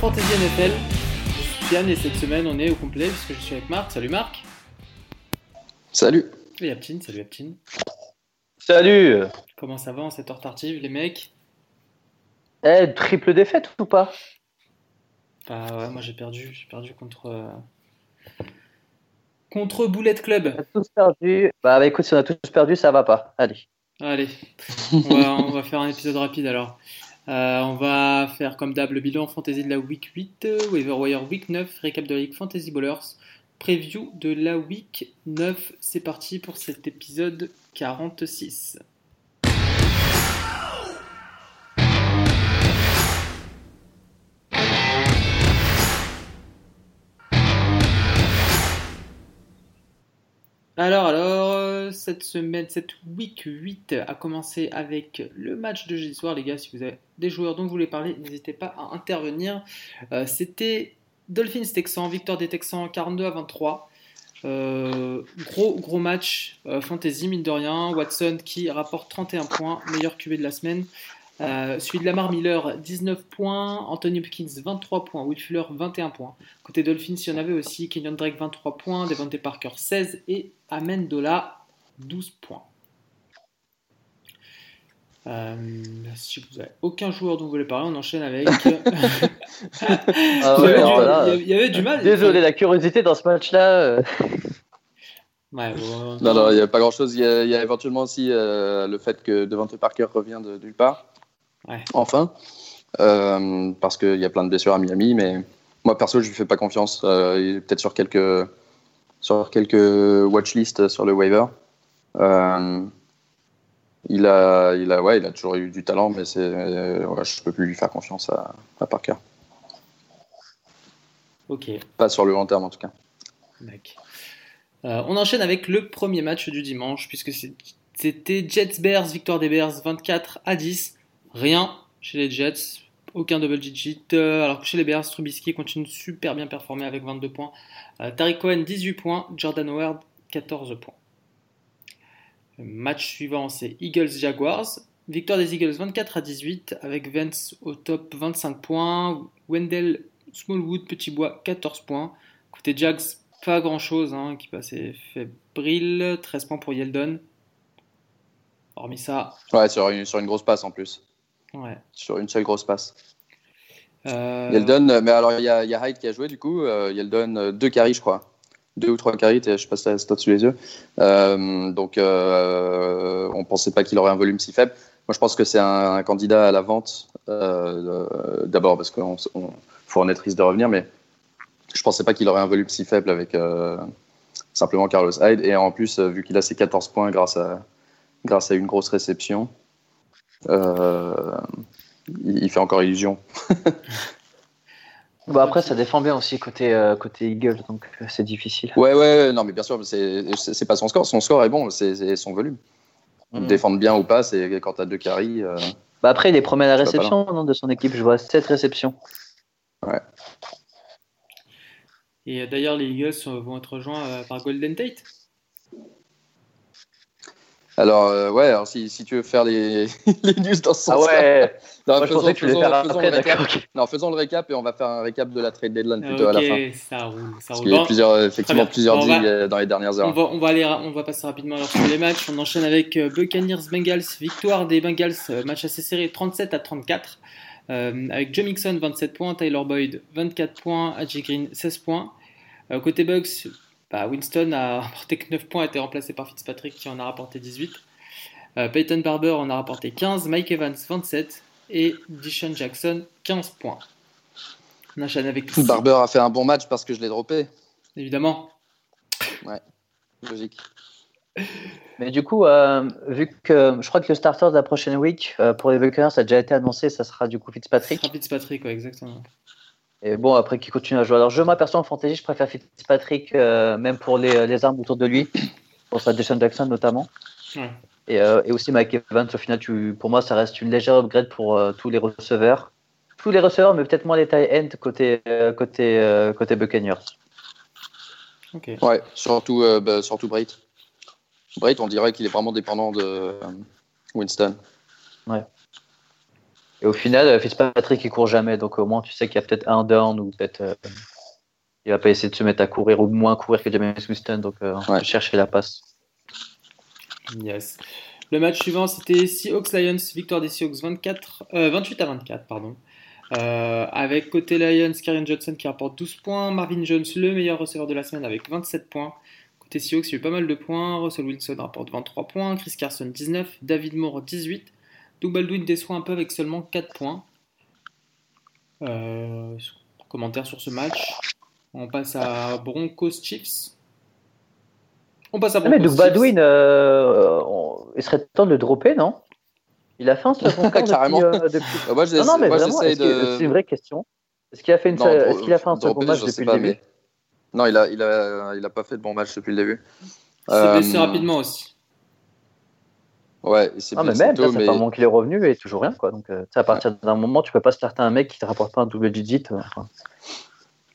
Fantasy NFL. Je suis Yann et cette semaine on est au complet puisque je suis avec Marc. Salut Marc. Salut. Et Aptine, salut Aptine. Salut Comment ça va en cette heure tardive les mecs? Eh, triple défaite ou pas? Bah ouais, moi j'ai perdu, j'ai perdu contre euh, contre Bullet Club. On a tous perdu. Bah, bah, écoute, si on a tous perdu, ça va pas. Allez. Allez, on va, on va faire un épisode rapide alors. Euh, on va faire comme d'hab le bilan fantasy de la week 8, euh, Waiver Wire week 9, récap de la Ligue Fantasy Ballers, preview de la week 9. C'est parti pour cet épisode 46. Alors, alors, cette semaine, cette week 8 a commencé avec le match de jeudi soir, les gars. Si vous avez des joueurs dont vous voulez parler, n'hésitez pas à intervenir. Euh, C'était Dolphins Texans, victoire des Texans 42 à 23. Euh, gros gros match euh, fantasy mine de rien. Watson qui rapporte 31 points meilleur QB de la semaine. Euh, de Lamar Miller 19 points. Anthony Hopkins 23 points. Will Fuller 21 points. Côté Dolphins il y en avait aussi. Kenyon Drake 23 points. Devante Parker 16 et Amendola 12 points euh, si vous avez aucun joueur dont vous voulez parler, on enchaîne avec. Ah il, y ouais, avait alors du, là, il y avait- il y avait du mal. Désolé, la curiosité dans ce match-là. euh, Ouais, bon, Non, non, il n'y a pas grand chose. Il y, a il y a éventuellement aussi euh, le fait que Devante Parker revient de nulle part. Ouais. Enfin. Euh, parce qu'il y a plein de blessures à Miami, mais moi perso, je lui fais pas confiance. Euh, il est peut-être sur quelques, sur quelques watchlists sur le waiver. Euh, il a, il a, ouais, il a toujours eu du talent, mais c'est, ouais, je peux plus lui faire confiance à, à Parker. Ok, Pas sur le long terme en tout cas. Euh, on enchaîne avec le premier match du dimanche, puisque c'était Jets-Bears, victoire des Bears 24 à 10. Rien chez les Jets, aucun double digit. Euh, alors que chez les Bears, Trubisky continue super bien performer avec 22 points. Euh, Tariq Cohen 18 points, Jordan Howard 14 points. Match suivant, c'est Eagles-Jaguars. Victoire des Eagles 24 à 18 avec Vance au top 25 points, Wendell Smallwood Petit Bois 14 points. Côté Jags, pas grand chose hein, qui passait fébrile, 13 points pour Yeldon. Hormis ça, Ouais, sur une, sur une grosse passe en plus. ouais. Sur une seule grosse passe. Euh, Yeldon, euh, mais alors il y a, il y a Hyde qui a joué du coup. Euh, Yeldon, euh, deux carries, je crois. Deux ou trois carries, je sais pas si t'as stats sous les yeux. Euh, donc euh, on pensait pas qu'il aurait un volume si faible. Moi je pense que c'est un, candidat à la vente. euh, D'abord parce qu'il faut en être risque de revenir, mais je pensais pas qu'il aurait un volume si faible avec simplement Carlos Hyde. Et en plus, vu qu'il a ses 14 points grâce à, grâce à une grosse réception, il fait encore illusion. Bah, après, ça défend bien aussi côté, euh, côté Eagles, donc euh, c'est difficile. Ouais, ouais, non, mais bien sûr, c'est pas son score. Son score est bon, c'est son volume. Mhm. Défendre bien ou pas, c'est quand t'as deux carries. euh, Bah, après, il est premier à la réception non, de son équipe. Je vois 7 réceptions. Et euh, d'ailleurs, les Eagles vont être rejoints par Golden Tate. Alors, euh, ouais, alors si, si tu veux faire les, les news dans ce Ah sens ouais non, Moi, je pensais que tu après, le récap. Non, faisons le récap et on va faire un récap de la trade deadline plutôt à la fin. ok, ça roule. Ça Parce qu'il y a plusieurs, effectivement plusieurs On deals euh, dans les dernières On heures. va, on, va aller, on va passer rapidement alors sur les matchs. On enchaîne avec euh, Buccaneers Bengals, victoire des Bengals, match assez serré 37 à 34. Euh, avec Joe Mixon 27 points, Tyler Boyd 24 points, AJ Green 16 points. Euh, côté Bucks, bah, Winston a rapporté que 9 points, a été remplacé par Fitzpatrick qui en a rapporté 18. Euh, Peyton Barber en a rapporté 15, Mike Evans 27 et Dishon Jackson 15 points. On enchaîne avec Barber a fait un bon match parce que je l'ai droppé. évidemment. Logique. Mais du coup, euh, vu que je crois que le starter de la prochaine week euh, pour les Buccaneers a déjà été annoncé, ça sera du coup Fitzpatrick. Sera Fitzpatrick, ouais, exactement. Et bon, après, qui continue à jouer. Alors, je, moi, perso, en fantasy, je préfère Fitzpatrick, euh, même pour les, les armes autour de lui, pour sa Deshaun Jackson notamment. Et, euh, et aussi Mike Evans, au final, tu, pour moi, ça reste une légère upgrade pour euh, tous les receveurs. Tous les receveurs, mais peut-être moins les tight end côté, euh, côté, euh, côté Buccaneers. Ok. Ouais, surtout, euh, bah, surtout Brait. Brait, on dirait qu'il est vraiment dépendant de euh, Winston. Ouais. Et au final, Fitzpatrick, il court jamais. Donc au moins, tu sais qu'il y a peut-être un down ou peut-être. euh, il va pas essayer de se mettre à courir ou moins courir que James Winston. Donc euh, on Ouais. chercher la passe. Yes. Le match suivant, c'était Seahawks Lions, victoire des Seahawks 24, euh, 28 à 24, pardon. Euh, avec côté Lions, Karen Johnson qui rapporte 12 points, Marvin Jones le meilleur receveur de la semaine avec 27 points. Côté Seahawks, il y a eu pas mal de points. Russell Wilson rapporte 23 points, Chris Carson 19, David Moore 18. Doug Baldwin déçoit un peu avec seulement 4 points. Euh, commentaire sur ce match. On passe à Broncos Chiefs. On passe à Ah, mais Broncos Doug Chiefs. Baldwin, euh, on- il serait temps de le dropper, non? Il a fait un second Carrément. depuis, euh, depuis- Moi, Non, non, mais moi, vraiment, de. c'est une vraie question? Est-ce qu'il a fait, une, Non, est-ce dro- qu'il a fait un second match depuis le début? mais- Non, il a, il a, il a pas fait de bon match depuis le début. Il s'est blessé Euh, rapidement aussi. Ouais, il s'est Ah, mais même, tôt, là, ça mais fait un moment qu'il est revenu et toujours rien. Quoi. Donc, euh, tu sais, à partir d'un moment, tu peux pas starter un mec qui te rapporte pas un double digit. euh, enfin.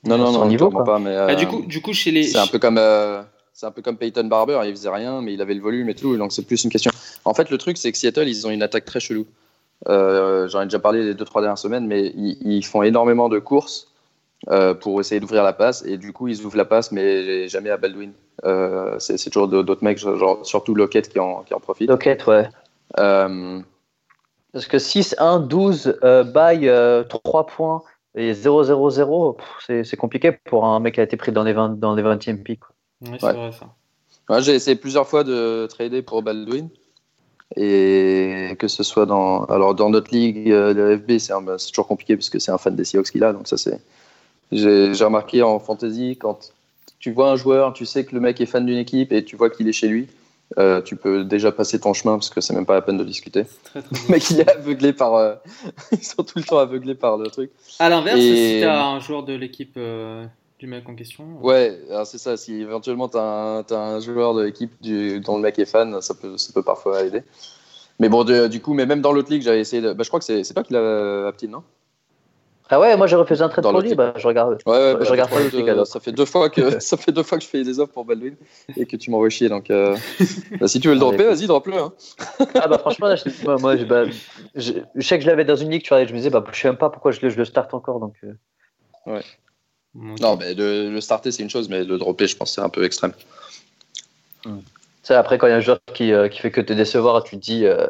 non, non, son non, niveau, clairement quoi. pas. Mais Ah, du euh, coup, du coup, chez les. c'est un peu comme, euh, c'est un peu comme Peyton Barber. Il faisait rien, mais il avait le volume et tout. Donc c'est plus une question. En fait, le truc, c'est que Seattle, ils ont une attaque très chelou. Euh, J'en ai déjà parlé les deux trois dernières semaines, mais ils, ils font énormément de courses euh, pour essayer d'ouvrir la passe et du coup ils ouvrent la passe, mais jamais à Baldwin. Euh, c'est c'est toujours d'autres mecs, genre surtout Lockett qui en, qui en profite. Lockett, ouais. Euh, Parce que 6, 1, 12, euh, bail, euh, 3 points et 0, 0, 0, pff, c'est c'est compliqué pour un mec qui a été pris dans les, 20, dans les 20e pics. quoi. Ouais, c'est Ouais. vrai ça. Ouais, j'ai essayé plusieurs fois de trader pour Baldwin. Et que ce soit dans. Alors, dans notre ligue, euh, le FB, c'est un- c'est toujours compliqué parce que c'est un fan des Seahawks qu'il a. Donc, ça, c'est. J'ai j'ai remarqué en fantasy, quand tu vois un joueur, tu sais que le mec est fan d'une équipe et tu vois qu'il est chez lui, euh, tu peux déjà passer ton chemin parce que c'est même pas la peine de discuter. Très, très Le mec, il est aveuglé par. euh, Ils sont tout le temps aveuglés par le truc. À l'inverse, Et- si t'as un joueur de l'équipe euh, du mec en question. Ouais, c'est ça. Si éventuellement tu as, un joueur de l'équipe du- dont le mec est fan, ça peut, ça peut parfois aider. Mais bon, du coup, mais même dans l'autre ligue, j'avais essayé de. Bah, je crois que c'est c'est toi qui l'as Aptine, non? Ah ouais, moi j'ai refusé un pour l'autre lui, bah, je regarde. Ouais, ouais, Je bah, regarde pas alors. Ça fait deux fois que ça fait deux fois que je fais des offres pour Baldwin et que tu m'envoies chier. Donc, euh, bah, si tu veux le Ah, dropper, vas-y, drop-le. Hein. Ah bah franchement, là, je, moi, moi, je, bah, je, je sais que je l'avais dans une ligue, tu vois, et je me disais, bah, je sais même pas pourquoi je, le- je le starte encore. Donc, euh, Non, mais de le starter, c'est une chose, mais le dropper, je pense c'est un peu extrême. tu sais, après, quand il y a un joueur qui, euh, qui fait que te décevoir, tu te dis, euh,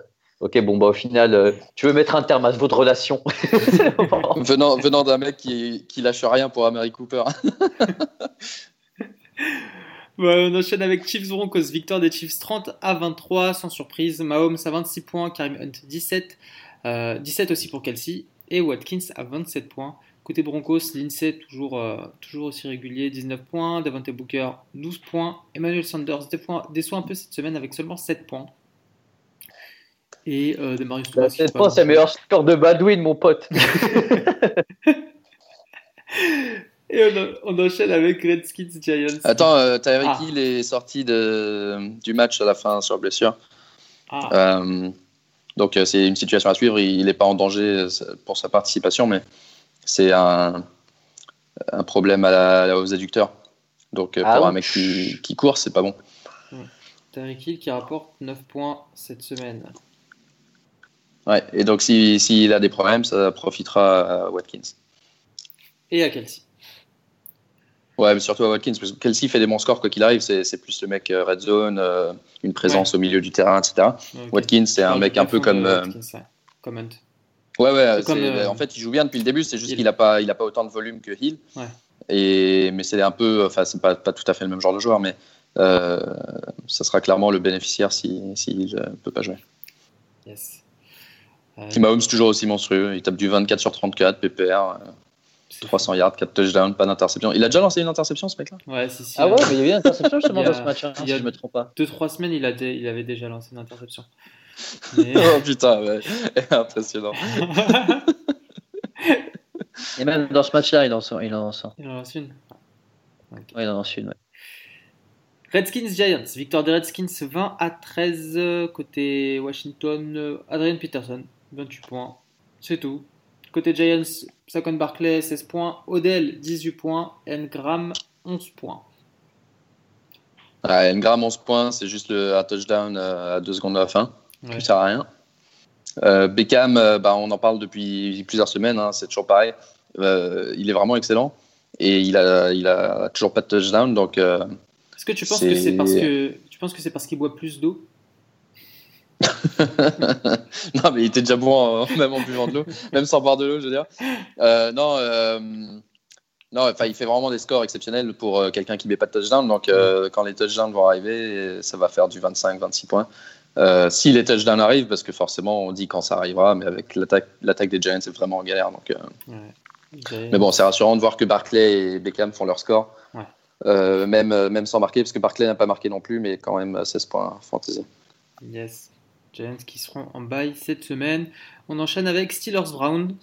ok, bon, bah au final, euh, tu veux mettre un terme à votre relation. venant venant d'un mec qui, qui lâche rien pour Amari Cooper. On enchaîne avec Chiefs Broncos, victoire des Chiefs 30 à 23, sans surprise. Mahomes à 26 points, Karim Hunt 17, euh, 17 aussi pour Kelsey, et Watkins à 27 points. Côté Broncos, Lindsay toujours, euh, toujours aussi régulier, 19 points, Devante Booker 12 points, Emmanuel Sanders déçoit, déçoit un peu cette semaine avec seulement 7 points. Et euh, Thomas. qui Cette pas fois, c'est le meilleur score de Badwin, mon pote. Et on, on enchaîne avec Redskins Giants. Attends, euh, Tyreek Ah. Hill est sorti de, du match à la fin sur blessure. Ah, Euh, donc euh, c'est une situation à suivre. Il n'est pas en danger euh, pour sa participation, mais c'est un, un problème à la- aux adducteurs. Donc euh, Ah, pour un mec qui, qui court, c'est pas bon. Tyreek Hill qui rapporte 9 points cette semaine. Ouais. Et donc s'il s'il a des problèmes, ça profitera à Watkins. Et à Kelsey. Ouais, mais surtout à Watkins, parce que Kelsey fait des bons scores quoi qu'il arrive. C'est plus le mec euh, red zone, euh, une présence au milieu du terrain, etc. Watkins, c'est un mec un peu comme. euh, Watkins, ouais. Ouais, comme, euh, en fait, il joue bien depuis le début, c'est juste qu'il n'a pas, il a pas autant de volume que Hill. Ouais. Et, mais c'est un peu, enfin, c'est pas, pas tout à fait le même genre de joueur, mais ça sera clairement le bénéficiaire s'il si, ne peut pas jouer. Yes. Puis Mahomes, toujours aussi monstrueux, il tape du 24 sur 34, PPR, euh, c'est 300 yards, 4 touchdowns, pas d'interception. Il a déjà lancé une interception, ce mec-là? Ouais, si, si. Ah ouais, mais il y a eu une interception justement dans ce match, hein, il y a- si je me trompe pas. Deux, trois semaines, il, a dé- il avait déjà lancé une interception. Mais- Oh putain, ouais. impressionnant. Et même dans ce match-là, il en sort. Il en sort. il en lance une. Ouais, il en lance une. ouais. Redskins Giants, victoire des Redskins 20 à 13 euh, côté Washington, euh, Adrian Peterson 28 points, c'est tout. Côté Giants, Saquon Barclay 16 points, Odell 18 points, Engram 11 points. Ouais, Engram 11 points, c'est juste le, un touchdown euh, à 2 secondes de la fin. Ouais. Ça sert à rien. Euh, Beckham, euh, bah, on en parle depuis plusieurs semaines, hein, c'est toujours pareil. Euh, il est vraiment excellent et il a, il a toujours pas de touchdown. Donc, Est-ce que tu penses que c'est parce que tu penses que c'est parce qu'il boit plus d'eau? non, mais il était déjà bon même en buvant de l'eau, même sans boire de l'eau, je veux dire. non, non, enfin, il fait vraiment des scores exceptionnels pour quelqu'un qui met pas de touchdown. Donc, quand les touchdowns vont arriver, ça va faire du 25-26 points. Euh, si les touchdowns arrivent, parce que forcément on dit quand ça arrivera, mais avec l'attaque des Giants, c'est vraiment en galère. Donc, euh. Mais bon, c'est rassurant de voir que Barclay et Beckham font leur score, euh, même, même sans marquer, parce que Barclay n'a pas marqué non plus, mais quand même 16 points fantasy. Yes, Qui seront en bail cette semaine. On enchaîne avec Steelers Brown.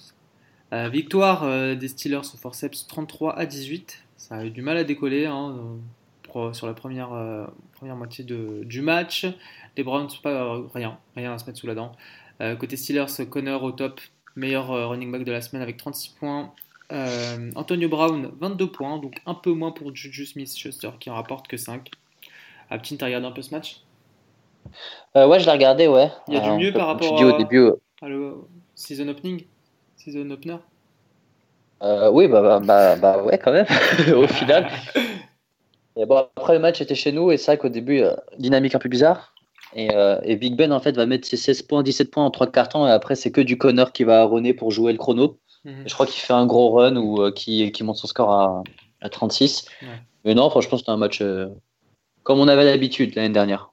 victoire des Steelers au forceps 33 à 18. Ça a eu du mal à décoller hein, sur la première, moitié du match. Les Browns, pas rien, à se mettre sous la dent. Euh, côté Steelers, Connor au top, meilleur euh, running back de la semaine avec 36 points. Euh, Antonio Brown, 22 points, donc un peu moins pour Juju Smith-Schuster qui en rapporte que 5. Aptin, t'as regardé un peu ce match? Ouais, je l'ai regardé, ouais. Il y a du mieux par rapport au début, à le season opening Season opener Oui, bah, bah, bah, bah, ouais, quand même, au final. Et bon, après le match était chez nous et c'est vrai qu'au début, dynamique un peu bizarre. Euh, et, Big Ben en fait va mettre ses 16 points, 17 points en 3 cartons et après c'est que du Connor qui va runner pour jouer le chrono. Mhm. Je crois qu'il fait un gros run ou euh, qui, qui, monte son score à, à 36. Mais non, franchement c'était un match euh, comme on avait l'habitude l'année dernière.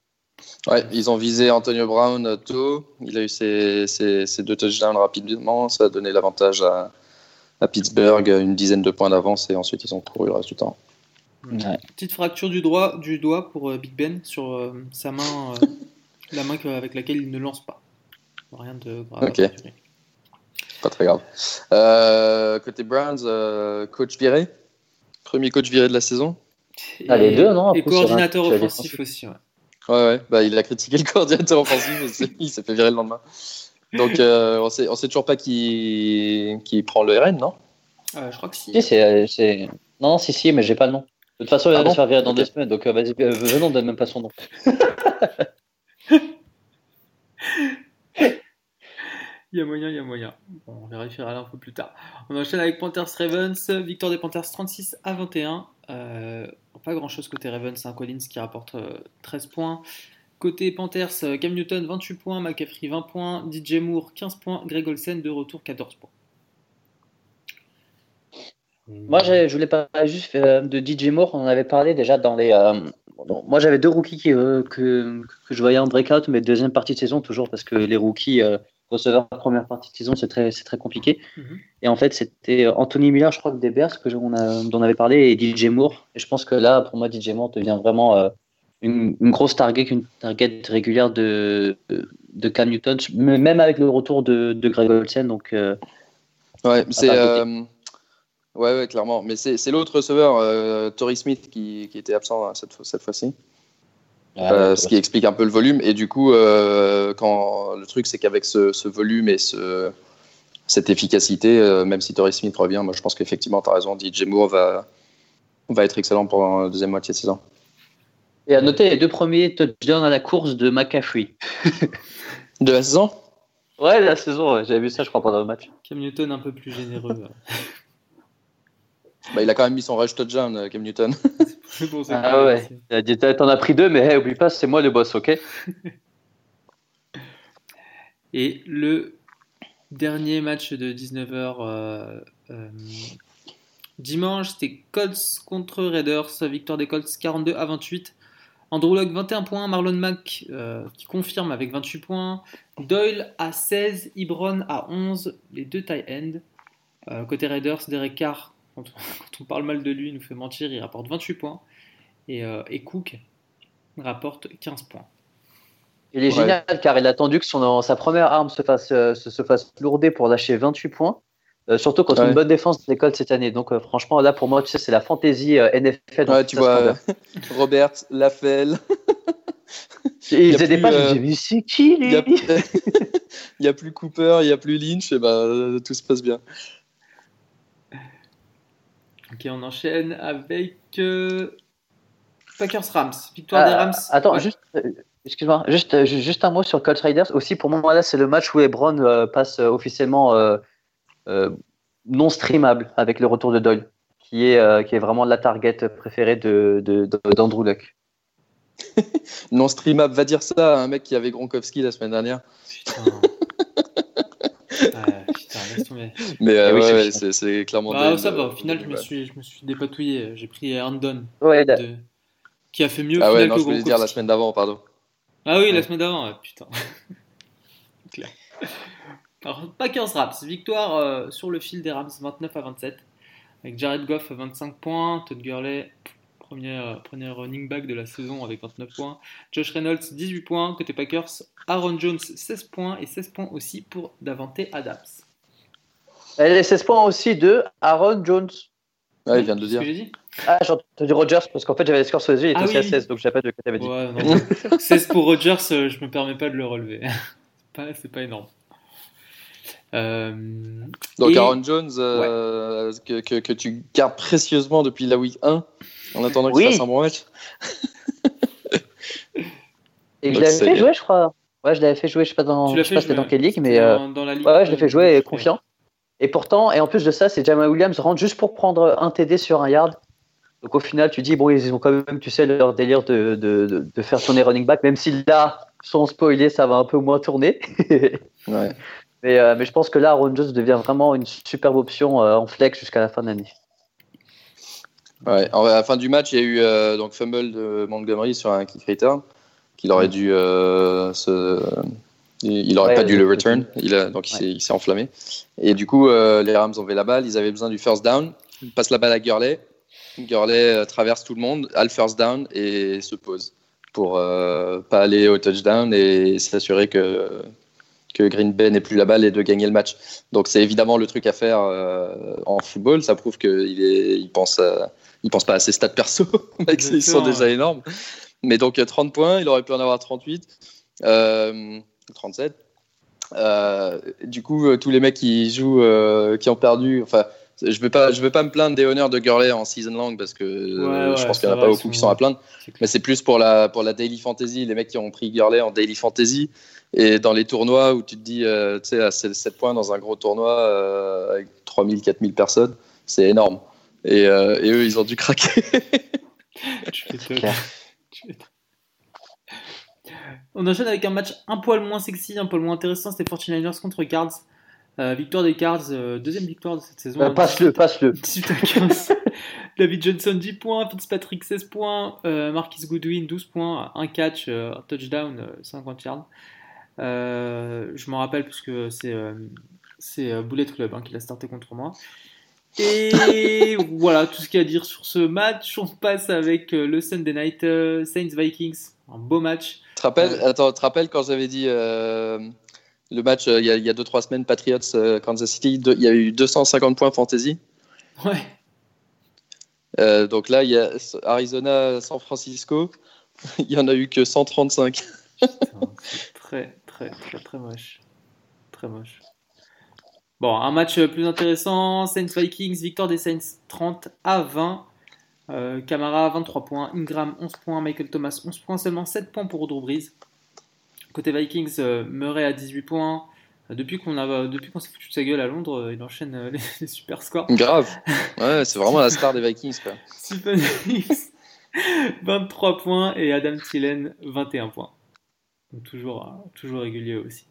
Ouais, ils ont visé Antonio Brown tôt. Il a eu ses, ses, deux touchdowns rapidement. Ça a donné l'avantage à, à, Pittsburgh, une dizaine de points d'avance et ensuite ils ont couru le reste du temps. Petite fracture du, droit, du doigt pour Big Ben sur sa main la main avec laquelle il ne lance pas. Rien de grave. Ok. Pas très grave. Euh, côté Browns, euh, coach viré Premier coach viré de la saison ah, Les deux, non Et coordinateur offensif aussi, ouais. Ouais, ouais. Bah, il a critiqué le coordinateur offensif, il s'est fait virer le lendemain. Donc, euh, on sait, on sait toujours pas qui, qui prend le RN, non? Je crois que si. si c'est, Non, si, si, mais j'ai pas le nom. De toute façon, il va ah se faire virer dans deux semaines, donc vas-y, venons, donne même pas son nom. Il y a moyen, il y a moyen. on vérifiera l'info plus tard. On enchaîne avec Panthers Ravens. Victoire des Panthers 36 à 21. Euh, pas grand chose côté Ravens. Hein. Collins qui rapporte 13 euh, points. Côté Panthers, euh, Cam Newton 28 points, McCaffrey 20 points, DJ Moore 15 points, Greg Olsen de retour 14 points. Moi, je voulais parler juste de DJ Moore. On en avait parlé déjà dans les, moi, j'avais deux rookies que, je voyais en breakout, mais deuxième partie de saison, toujours parce que les rookies receveurs première partie de saison, c'est très, très compliqué. Mhm. Et en fait, c'était Anthony Miller, je crois, que des Bears, que on a, dont on avait parlé, et DJ Moore. Et je pense que là, pour moi, DJ Moore devient vraiment euh, une, grosse target, une target régulière de, de Cam Newton, même avec le retour de, de Greg Olsen. Donc, ouais, c'est. Ouais, ouais, clairement. Mais c'est l'autre receveur, euh, Torrey Smith, qui, qui, était absent hein, cette, cette fois-ci. Euh, ce qui explique un peu le volume. Et du coup, euh, quand, le truc, c'est qu'avec ce, ce, volume et ce, cette efficacité, euh, même si Torrey Smith revient, moi je pense qu'effectivement, tu as raison, DJ Moore va, va être excellent pour la deuxième moitié de saison. Et à noter les deux premiers touchdowns à la course de McCaffrey. de la saison? Ouais, la saison, j'avais vu ça, je crois, pendant le match. Cam Newton un peu plus généreux. Bah, il a quand même mis son rush touchdown, euh, Cam Newton. bon, ah ouais. T'en as pris deux, mais hey, oublie pas, c'est moi le boss, ok? Et le dernier match de 19h euh, euh, dimanche, c'était Colts contre Raiders. Victoire des Colts 42 à 28. Andrew Locke 21 points, Marlon Mack qui confirme avec 28 points, Doyle à 16, Ibron à 11, les deux tie end. côté Raiders, Derek Carr quand on, parle mal de lui, il nous fait mentir, il rapporte 28 points. Et, euh, et Cook rapporte 15 points. Il est génial car il a attendu que son, sa première arme se fasse, euh, se, fasse lourder pour lâcher 28 points. Euh, surtout quand ouais. une bonne défense de l'école cette année. Donc franchement, là pour moi, tu sais, c'est la fantaisie NFL. Ouais, tu vois, Robert, Lafelle. ils étaient pas, j'ai vu c'est qui lui? Il n'y a, plus Cooper, il n'y a plus Lynch, et ben tout se passe bien. Ok, on enchaîne avec euh, Packers Rams. Victoire des ah, Rams. Attends, juste, euh, Excuse-moi, juste, juste un mot sur Colts Raiders. Aussi, pour moi, là, c'est le match où Lebron passe officiellement non streamable avec le retour de Doyle, qui est, qui est vraiment la target préférée de, d'Andrew Luck. non streamable, va dire ça à un mec qui avait Gronkowski la semaine dernière. Putain. Mais euh, eh ouais, c'est clairement. Bah, ça va, au final, je me, suis, je me suis dépatouillé. J'ai pris Aaron ouais, qui a fait mieux ah ouais, non, je voulais dire la semaine d'avant, pardon. Ah oui, la semaine d'avant, putain. Clair. Alors, Packers Raps, victoire euh, sur le fil des Rams 29 à 27, avec Jared Goff 25 points, Todd Gurley premier, premier running back de la saison avec 29 points. Josh Reynolds, 18 points. Côté Packers, Aaron Jones, 16 points. Et 16 points aussi pour Davante Adams. Et les 16 points aussi de Aaron Jones. Ah, il vient de le dire. Dit ah, j'ai entendu Rogers parce qu'en fait j'avais les scores sur les yeux, il était ah aussi à 16, donc pas de dit. Ouais, non, 16 pour Rogers, euh, je me permets pas de le relever. c'est pas, énorme. Euh, donc Aaron Jones, euh, que, que, que, tu gardes précieusement depuis la week 1, en attendant qu'il fasse un bon match. Et je l'avais fait jouer, je crois. Ouais, je l'avais fait jouer, je sais pas dans, je sais pas dans quelle ligue, mais euh, dans, la ligue, ouais, je l'ai fait jouer confiant. Et pourtant, et en plus de ça, c'est Jamal Williams rentre juste pour prendre un TD sur un yard. Donc au final, tu dis, bon, ils ont quand même, tu sais, leur délire de, de, de, faire tourner running back, même si là, sans spoiler, ça va un peu moins tourner. ouais. mais, euh, mais je pense que là, Aaron Jones devient vraiment une superbe option euh, en flex jusqu'à la fin de l'année. Ouais, à la fin du match, il y a eu euh, donc fumble de Montgomery sur un kick return qu'il aurait dû euh, se... il aurait pas dû le return, il a, donc il s'est enflammé. Et du coup, euh, les Rams ont fait la balle, ils avaient besoin du first down, ils passent la balle à Gurley, Gurley traverse tout le monde, a le first down et se pose pour pas aller au touchdown et s'assurer que que Green Bay n'ait plus la balle et de gagner le match. Donc c'est évidemment le truc à faire en football. Ça prouve qu'il il pense il pense pas à ses stats perso, ils sont déjà énormes. Mais donc 30 points, il aurait pu en avoir 38, 37. Euh, euh, du coup, euh, tous les mecs qui jouent, qui ont perdu, enfin, je vais pas, je vais pas me plaindre des honneurs de Gurley en season long parce que je pense qu'il n'y en a pas beaucoup qui sont à plaindre. Mais c'est plus pour la, pour la daily fantasy, les mecs qui ont pris Gurley en daily fantasy et dans les tournois où tu te dis, tu sais, à 7 points dans un gros tournoi avec 3000, 4000 personnes, c'est énorme. Et, euh, et, eux, ils ont dû craquer. On enchaîne avec un match un poil moins sexy, un poil moins intéressant. C'était 49ers contre Cards. Euh, victoire des Cards, euh, deuxième victoire de cette saison. passe-le, passe-le. 18 à 15. David Johnson 10 points, Fitzpatrick 16 points, Marquis Goodwin 12 points, un catch, un touchdown, 50 yards. je m'en rappelle parce que c'est c'est Bullet Club hein, qui l'a starté contre moi. Et voilà tout ce qu'il y a à dire sur ce match. On passe avec euh, le Sunday Night euh, Saints Vikings. Un beau match. Tu te rappelles, euh, attends, te rappelles quand j'avais dit le match il y a 2-3 semaines, Patriots Kansas City, il y a eu 250 points fantasy Ouais. donc là, il y a Arizona San Francisco. il y en a eu que 135. très, très, très, très moche. Très moche. Bon, un match plus intéressant, Saints Vikings, victoire des Saints 30 à 20. Euh, Camara 23 points, Ingram 11 points, Michael Thomas 11 points, seulement 7 points pour Drew Brees. Côté Vikings, euh, Murray à 18 points. Euh, depuis qu'on a, depuis qu'on s'est foutu de sa gueule à Londres, il enchaîne les, super scores. Grave. Ouais, c'est vraiment la star des Vikings. Quoi. 23 points et Adam Thielen 21 points. Donc toujours, toujours régulier aussi.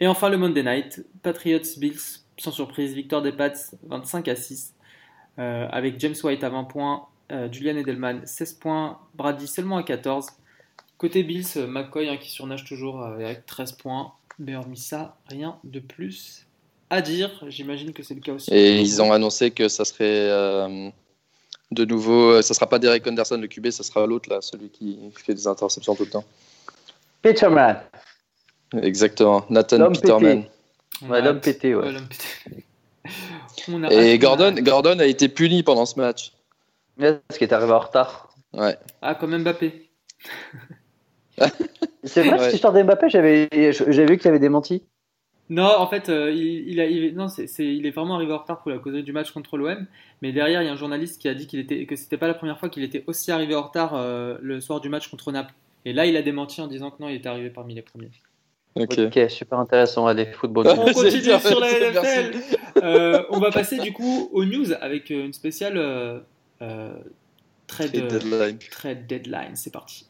Et enfin le Monday Night, Patriots Bills, sans surprise, victoire des Pats 25 à 6, euh, avec James White à 20 points, euh, Julian Edelman 16 points, Brady seulement à 14. Côté Bills, euh, McCoy hein, qui surnage toujours avec 13 points, mais hormis ça, rien de plus à dire. J'imagine que c'est le cas aussi. Et ils ont annoncé que ça serait de nouveau, ça sera pas Derek Anderson le QB, ça sera l'autre là, celui qui fait des interceptions tout le temps. Peterman. Exactement, Nathan Peterman. Ouais, l'homme pété, ouais. Et Gordon, Gordon a été puni pendant ce match. Parce qu'il est arrivé en retard. Ouais. Ah, comme Mbappé. c'est vrai, cette histoire d'Mbappé, j'avais vu qu'il avait démenti. Non, en fait, euh, il, a, non, c'est, il est vraiment arrivé en retard pour la cause du match contre l'OM. Mais derrière, il y a un journaliste qui a dit qu'il était, que c'était pas la première fois qu'il était aussi arrivé en retard euh, le soir du match contre Naples. Et là, il a démenti en disant que non, il était arrivé parmi les premiers. Ok, super intéressant. Allez, football. On continue sur la NFL. Euh, on va passer du coup aux news avec une spéciale euh, euh, trade, deadline. Trade deadline. C'est parti.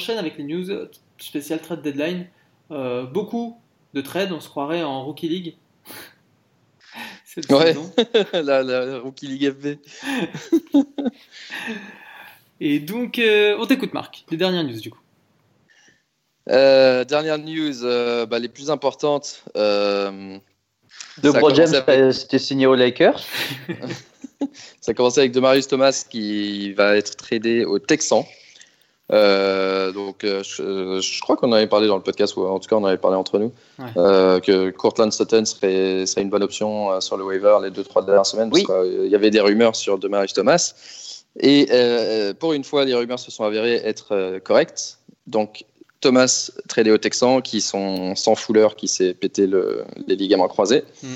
Enchaîne avec les news spéciales trade deadline. Euh, beaucoup de trades, on se croirait en Rookie League. Cette ouais, la, Rookie League FB. Et donc, euh, on t'écoute, Marc. Les dernières news, du coup. Euh, dernière news, bah, les plus importantes. Euh, de James, c'était signé aux Lakers. ça a commencé avec Demarius Thomas qui va être tradé aux Texans. Euh, donc, euh, je, crois qu'on en avait parlé dans le podcast, ou en tout cas, on en avait parlé entre nous, euh, que Courtland Sutton serait, serait, une bonne option sur le waiver les deux, trois dernières semaines. Parce il y avait des rumeurs sur Demarius Thomas. Et pour une fois, les rumeurs se sont avérées être correctes. Donc, Thomas tradé aux Texans, qui sont sans fouleur, qui s'est pété le, les ligaments croisés. Mm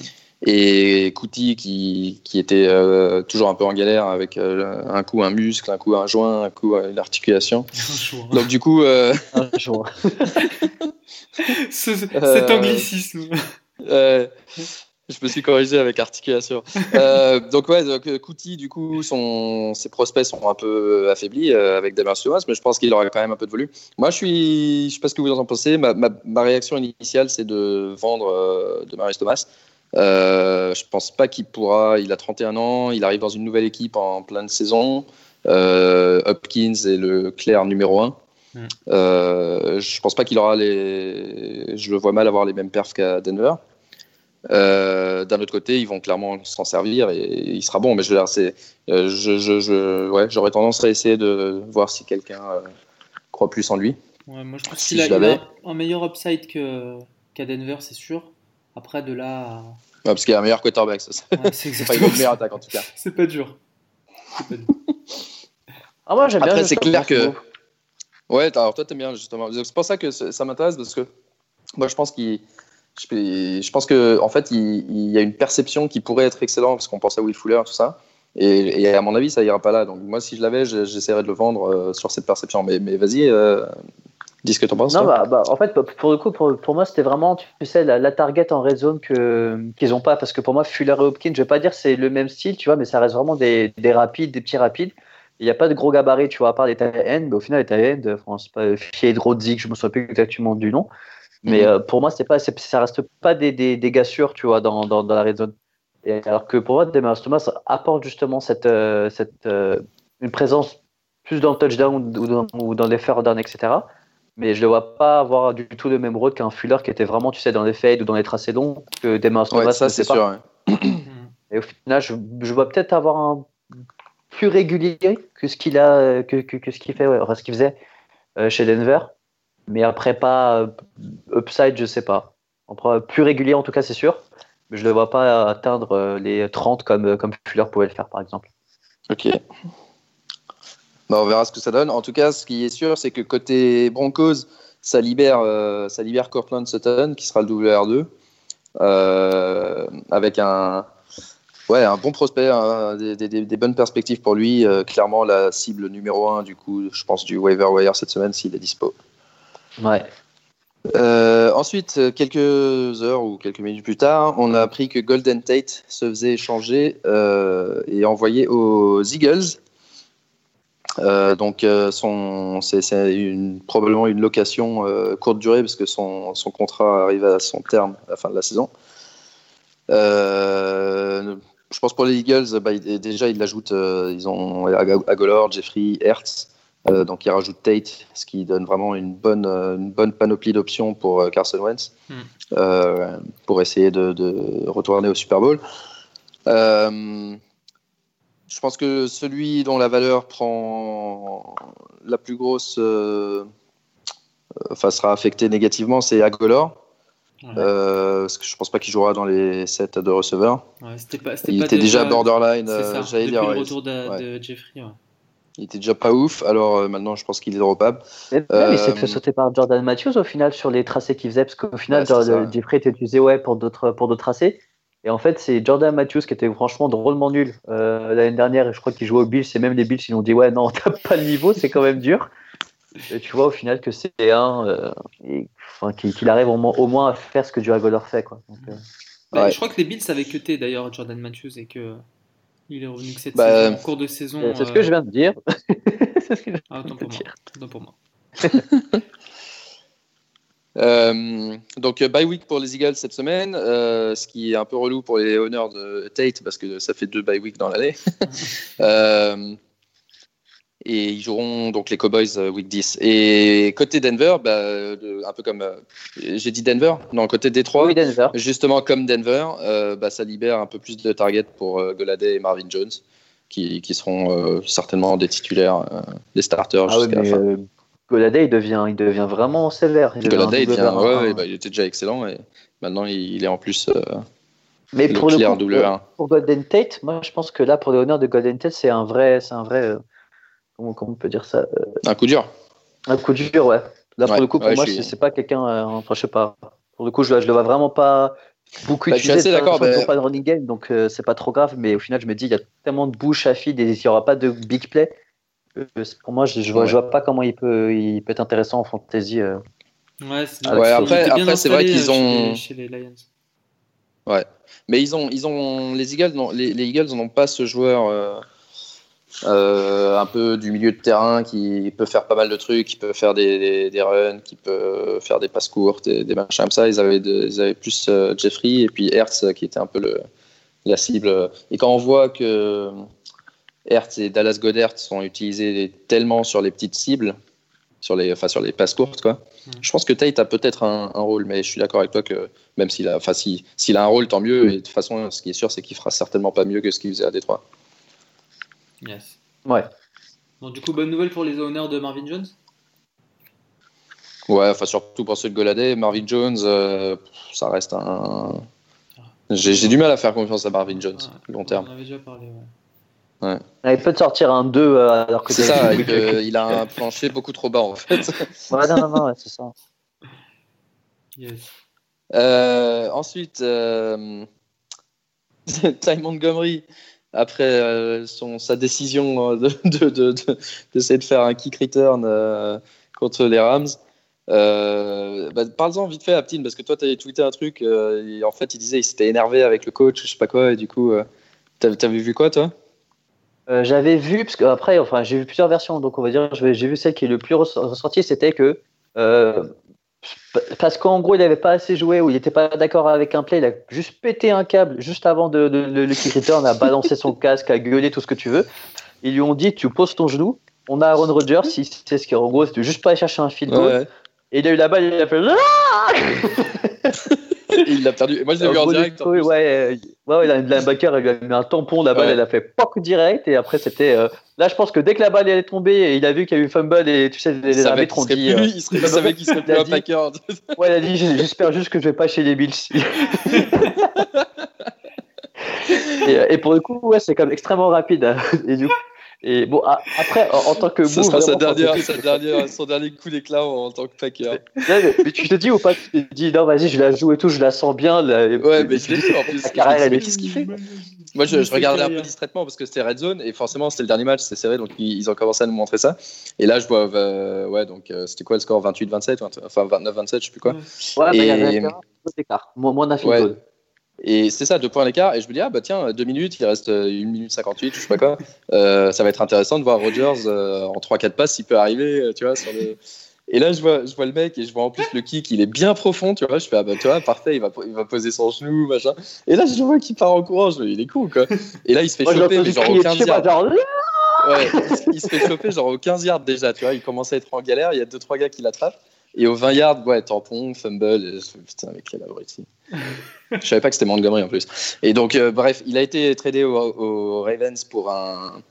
et Couty qui, qui était euh, toujours un peu en galère avec euh, un coup un muscle, un coup un joint, un coup une articulation. Donc du coup, euh... un joint. Ce, cet anglicisme. je me suis corrigé avec articulation. Euh, donc ouais, donc Couty du coup, son, ses prospects sont un peu affaiblis avec Damien Thomas, mais je pense qu'il aura quand même un peu de volume. Moi, je suis, je sais pas ce que vous en pensez. Ma, ma, ma réaction initiale, c'est de vendre de Marius Thomas. Euh, je pense pas qu'il pourra. Il a 31 ans, il arrive dans une nouvelle équipe en pleine saison. Euh, Hopkins est le clair numéro 1. Mm. Euh, je pense pas qu'il aura les. Je le vois mal avoir les mêmes perfs qu'à Denver. Euh, d'un autre côté, ils vont clairement s'en servir et il sera bon. Mais je veux dire, c'est, je, je, je, ouais, j'aurais tendance à essayer de voir si quelqu'un croit plus en lui. Ouais, moi, je pense qu'il a, un meilleur upside que, qu'à Denver, c'est sûr. Après, de là. parce qu'il y a un meilleur quarterback, ça. c'est pas une meilleure attaque en tout cas. C'est pas dur. Pas dur. ah, moi j'aime bien. Après, c'est clair que. Ouais, alors toi t'aimes bien justement. C'est pour ça que ça m'intéresse parce que moi je pense qu'il. Je pense que en fait il, y a une perception qui pourrait être excellente parce qu'on pense à Will Fuller tout ça et, à mon avis ça ira pas là donc moi si je l'avais j'essaierais de le vendre euh, sur cette perception mais, mais vas-y euh, Dis ce que tu penses. Non, bah, bah, en fait, pour le coup, pour, pour moi, c'était vraiment, tu sais, la, target en red zone qu'ils n'ont pas. Parce que pour moi, Fuller et Hopkins, je vais pas dire c'est le même style, tu vois, mais ça reste vraiment des, des rapides, des petits rapides. Il n'y a pas de gros gabarits, tu vois, à part les tight ends. Mais au final, les tight ends, enfin, c'est pas Fiedrodzik, je me souviens plus exactement du nom. Mais mhm. euh, pour moi, c'est pas, ça reste pas des, des, des gars sûrs, tu vois, dans, dans, dans, la red zone. Et alors que pour moi, Demers Thomas apporte justement cette, euh, cette, euh, une présence plus dans le touchdown ou dans, ou dans les fair down, etc mais je ne vois pas avoir du tout le même rôle qu'un Fuller qui était vraiment, tu sais, dans les fades ou dans les tracés longs que des Ouais, ça, c'est sûr. Et au final, je, je vois peut-être avoir un plus régulier que ce qu'il a, que, que, ce qu'il fait, ouais, ce qu'il faisait euh, chez Denver. Mais après, pas euh, upside, je sais pas. Après, plus régulier en tout cas, c'est sûr. Mais je ne le vois pas atteindre euh, les 30 comme, comme Fuller pouvait le faire, par exemple. Ok. Bah, on verra ce que ça donne. En tout cas, ce qui est sûr, c'est que côté Broncos, ça libère, euh, ça libère Cortland Sutton, qui sera le WR2, euh, avec un, ouais, un bon prospect, hein, des, bonnes perspectives pour lui. Euh, clairement, la cible numéro 1, du coup, je pense, du waiver wire cette semaine, s'il est dispo. Ouais. ensuite, quelques heures ou quelques minutes plus tard, on a appris que Golden Tate se faisait échanger et envoyer aux Eagles euh, donc, euh, c'est une, probablement une location euh, courte durée parce que son, son, contrat arrive à son terme à la fin de la saison. je pense pour les Eagles, bah, déjà ils l'ajoutent, ils ont Agolor, Jeffrey, Hertz, donc ils rajoutent Tate, ce qui donne vraiment une bonne, une bonne panoplie d'options pour Carson Wentz hmm. pour essayer de, de, retourner au Super Bowl. Je pense que celui dont la valeur prend la plus grosse, euh, enfin, sera affecté négativement, c'est Agolor. Ouais. Euh, parce que je pense pas qu'il jouera dans les sets de receveurs. Ouais, c'était pas, c'était Il pas était déjà borderline, C'est euh, ça, j'allais dire. le ouais. retour de, Ouais. de Jeffrey. ouais. Il était déjà pas ouf, alors euh, maintenant je pense qu'il est dropable. Euh, il s'est fait sauter par Jordan Matthews au final sur les tracés qu'il faisait, parce qu'au final, ça. Jeffrey était utilisé ouais, pour d'autres pour d'autres tracés. Et en fait, c'est Jordan Matthews qui était franchement drôlement nul euh, l'année dernière. Et je crois qu'il jouait aux Bills. Et même les Bills, ils ont dit Ouais, non, t'as pas le niveau, c'est quand même dur. Et tu vois au final que c'est un. euh, et- enfin, qu'il arrive au moins, au moins à faire ce que Duagolor fait. Quoi. Donc, euh, Bah, Ouais. Je crois que les Bills avaient cuté d'ailleurs Jordan Matthews et que il est revenu que cette Bah, saison, en cours de saison. c'est ce euh, que je viens de dire. c'est ce que je Ah, viens pour moi. dire. Autant pour moi. Euh, donc, euh, bye week pour les Eagles cette semaine, euh, ce qui est un peu relou pour les honneurs de Tate parce que ça fait deux bye week dans l'année. Euh, et ils joueront donc les Cowboys week 10. Et côté Denver, bah, un peu comme. J'ai dit Denver? Non, côté Détroit. Oui, Denver. Justement, comme Denver, bah, ça libère un peu plus de targets pour Goladay et Marvin Jones, qui, qui seront certainement des titulaires, des starters Ah jusqu'à la fin. Golladay, il devient, il devient vraiment sévère. Il Goladay, devient- ouais, hein. ouais, bah, il était déjà excellent et maintenant il, il est en plus euh, Mais pour le coup, double 1. pour Golden Tate, moi je pense que là pour les honneurs de Golden Tate, c'est un vrai, c'est un vrai, euh, comment, comment on peut dire ça, euh, Un coup dur. un coup dur, ouais. Là pour Ouais, le coup, pour ouais, moi, je suis- c'est pas quelqu'un, euh, enfin je sais pas. Pour le coup, je, je le vois vraiment pas beaucoup Bah, je suis assez d'accord, ont pas de running game, donc euh, c'est pas trop grave. Mais au final, je me dis, il y a tellement de bouches à feed et il y aura pas de big play. Pour moi, je, je vois, Ouais. je vois pas comment il peut, il peut être intéressant en fantasy. euh. Ouais, Ouais, après- c'est vrai qu'ils euh, ont- Chez les, chez les Lions. Mais ils ont, ils ont, les Eagles, n'ont- les, les Eagles n'ont pas ce joueur euh, euh, un peu du milieu de terrain qui peut faire pas mal de trucs, qui peut faire des, des, des runs, qui peut faire des passes courtes, et des machins comme ça. Ils avaient, de- ils avaient plus euh, Jeffrey et puis Hertz qui était un peu le, la cible. Et quand on voit que Hertz et Dallas Goddard sont utilisés tellement sur les petites cibles, sur les, enfin sur les passes courtes, quoi. Mm. Je pense que Tate a peut-être un, un rôle, mais je suis d'accord avec toi que même s'il a, enfin si- s'il a un rôle, tant mieux. Et de toute façon, ce qui est sûr, c'est qu'il fera certainement pas mieux que ce qu'il faisait à Détroit. Yes. Ouais. Bon, du coup, bonne nouvelle pour les honneurs de Marvin Jones? Ouais, enfin surtout pour ceux de Goladay, Marvin Jones, euh, ça reste un. J'ai du mal à faire confiance à Marvin Jones, Ouais, long terme. On en avait déjà parlé. Ouais. Il peut te sortir un 2 euh, alors que C'est ça, que il a un plancher beaucoup trop bas en fait. Ouais, non, non, non, ouais, c'est ça. Yes. Euh, ensuite, euh, Ty Montgomery, après euh, son, sa décision euh, de, de, de- de- d'essayer de faire un kick return euh, contre les Rams, euh, bah, parle-en vite fait, Aptine, parce que toi, tu avais tweeté un truc, euh, et en fait, il disait il s'était énervé avec le coach, je sais pas quoi, et du coup, euh, t'avais, t'avais vu quoi, toi? Euh, j'avais vu, parce que après, enfin, j'ai vu plusieurs versions, donc on va dire, j'ai vu celle qui est le plus res- ressortie, c'était que, euh, parce qu'en gros, il n'avait pas assez joué ou il n'était pas d'accord avec un play, il a juste pété un câble juste avant de, de- de- le kick return, a balancé son casque, a gueulé tout ce que tu veux. Ils lui ont dit, tu poses ton genou. On a Aaron Rodgers, si c'est ce qui en gros, c'est juste pas aller chercher un field goal. Ouais, Et il a eu la balle, il a fait. il l'a perdu. Et moi, je l'ai vu en direct. coup, ouais, euh, ouais, ouais, linebacker, il lui a mis un tampon, la balle, Ouais. elle a fait POC direct, et après, c'était. euh, Là, je pense que dès que la balle elle est tombée, et il a vu qu'il y a eu fumble, et tu sais, les, Il arbitres qu'il ont serait dit. plus- euh, il serait- il savait qu'il serait plus un Packer. Ouais, il a dit J'espère juste que je vais pas chez les Bills. et, euh, et pour le coup, ouais, c'est quand même extrêmement rapide. hein. Et du coup, et bon, a- après, en, en tant que Ce sera sa dernière, sa dernière, son dernier coup d'éclat en, en tant que Packer. Mais, mais tu te dis ou pas Tu te dis non, vas-y, je la joue et tout, je la sens bien. la- Ouais, mais je l'ai vu en plus. La carrière, elle Mais est- qu'est-ce qu'il fait Moi, je, je regardais un peu distraitement parce que c'était Red Zone et forcément, c'était le dernier match, c'était serré, donc ils, ils ont commencé à nous montrer ça. Et là, je vois, euh, ouais, donc euh, c'était quoi le score? 28-27, ou un truc- enfin 29-27, je sais plus quoi. Ouais, bah, il y avait Et- un peu d'écart. Moins, moins d'un Ouais. Et c'est ça, deux points d'écart. Et je me dis, ah bah tiens, deux minutes, il reste euh, une minute 58, je sais pas quoi. Euh, ça va être intéressant de voir Rogers euh, en 3-4 passes, s'il peut arriver, tu vois, sur le. Et là, je vois, je vois le mec et je vois en plus le kick, il est bien profond, tu vois. Je fais, ah bah, tu vois, parfait, il va, il va poser son genou, machin. Et là, je vois qu'il part en courant, je me dis, il est cool, quoi. Et là, il se fait Moi, choper, mais genre au 15 dessus, moi, yards. Ouais, il se fait choper genre au 15 yards déjà, tu vois. Il commence à être en galère, il y a 2-3 gars qui l'attrapent. Et au 20 yards, ouais, tampon, fumble. Putain, avec quel abruti. je savais pas que c'était Montgomery en plus. Et donc, euh, bref, il a été tradé au, au Ravens pour un,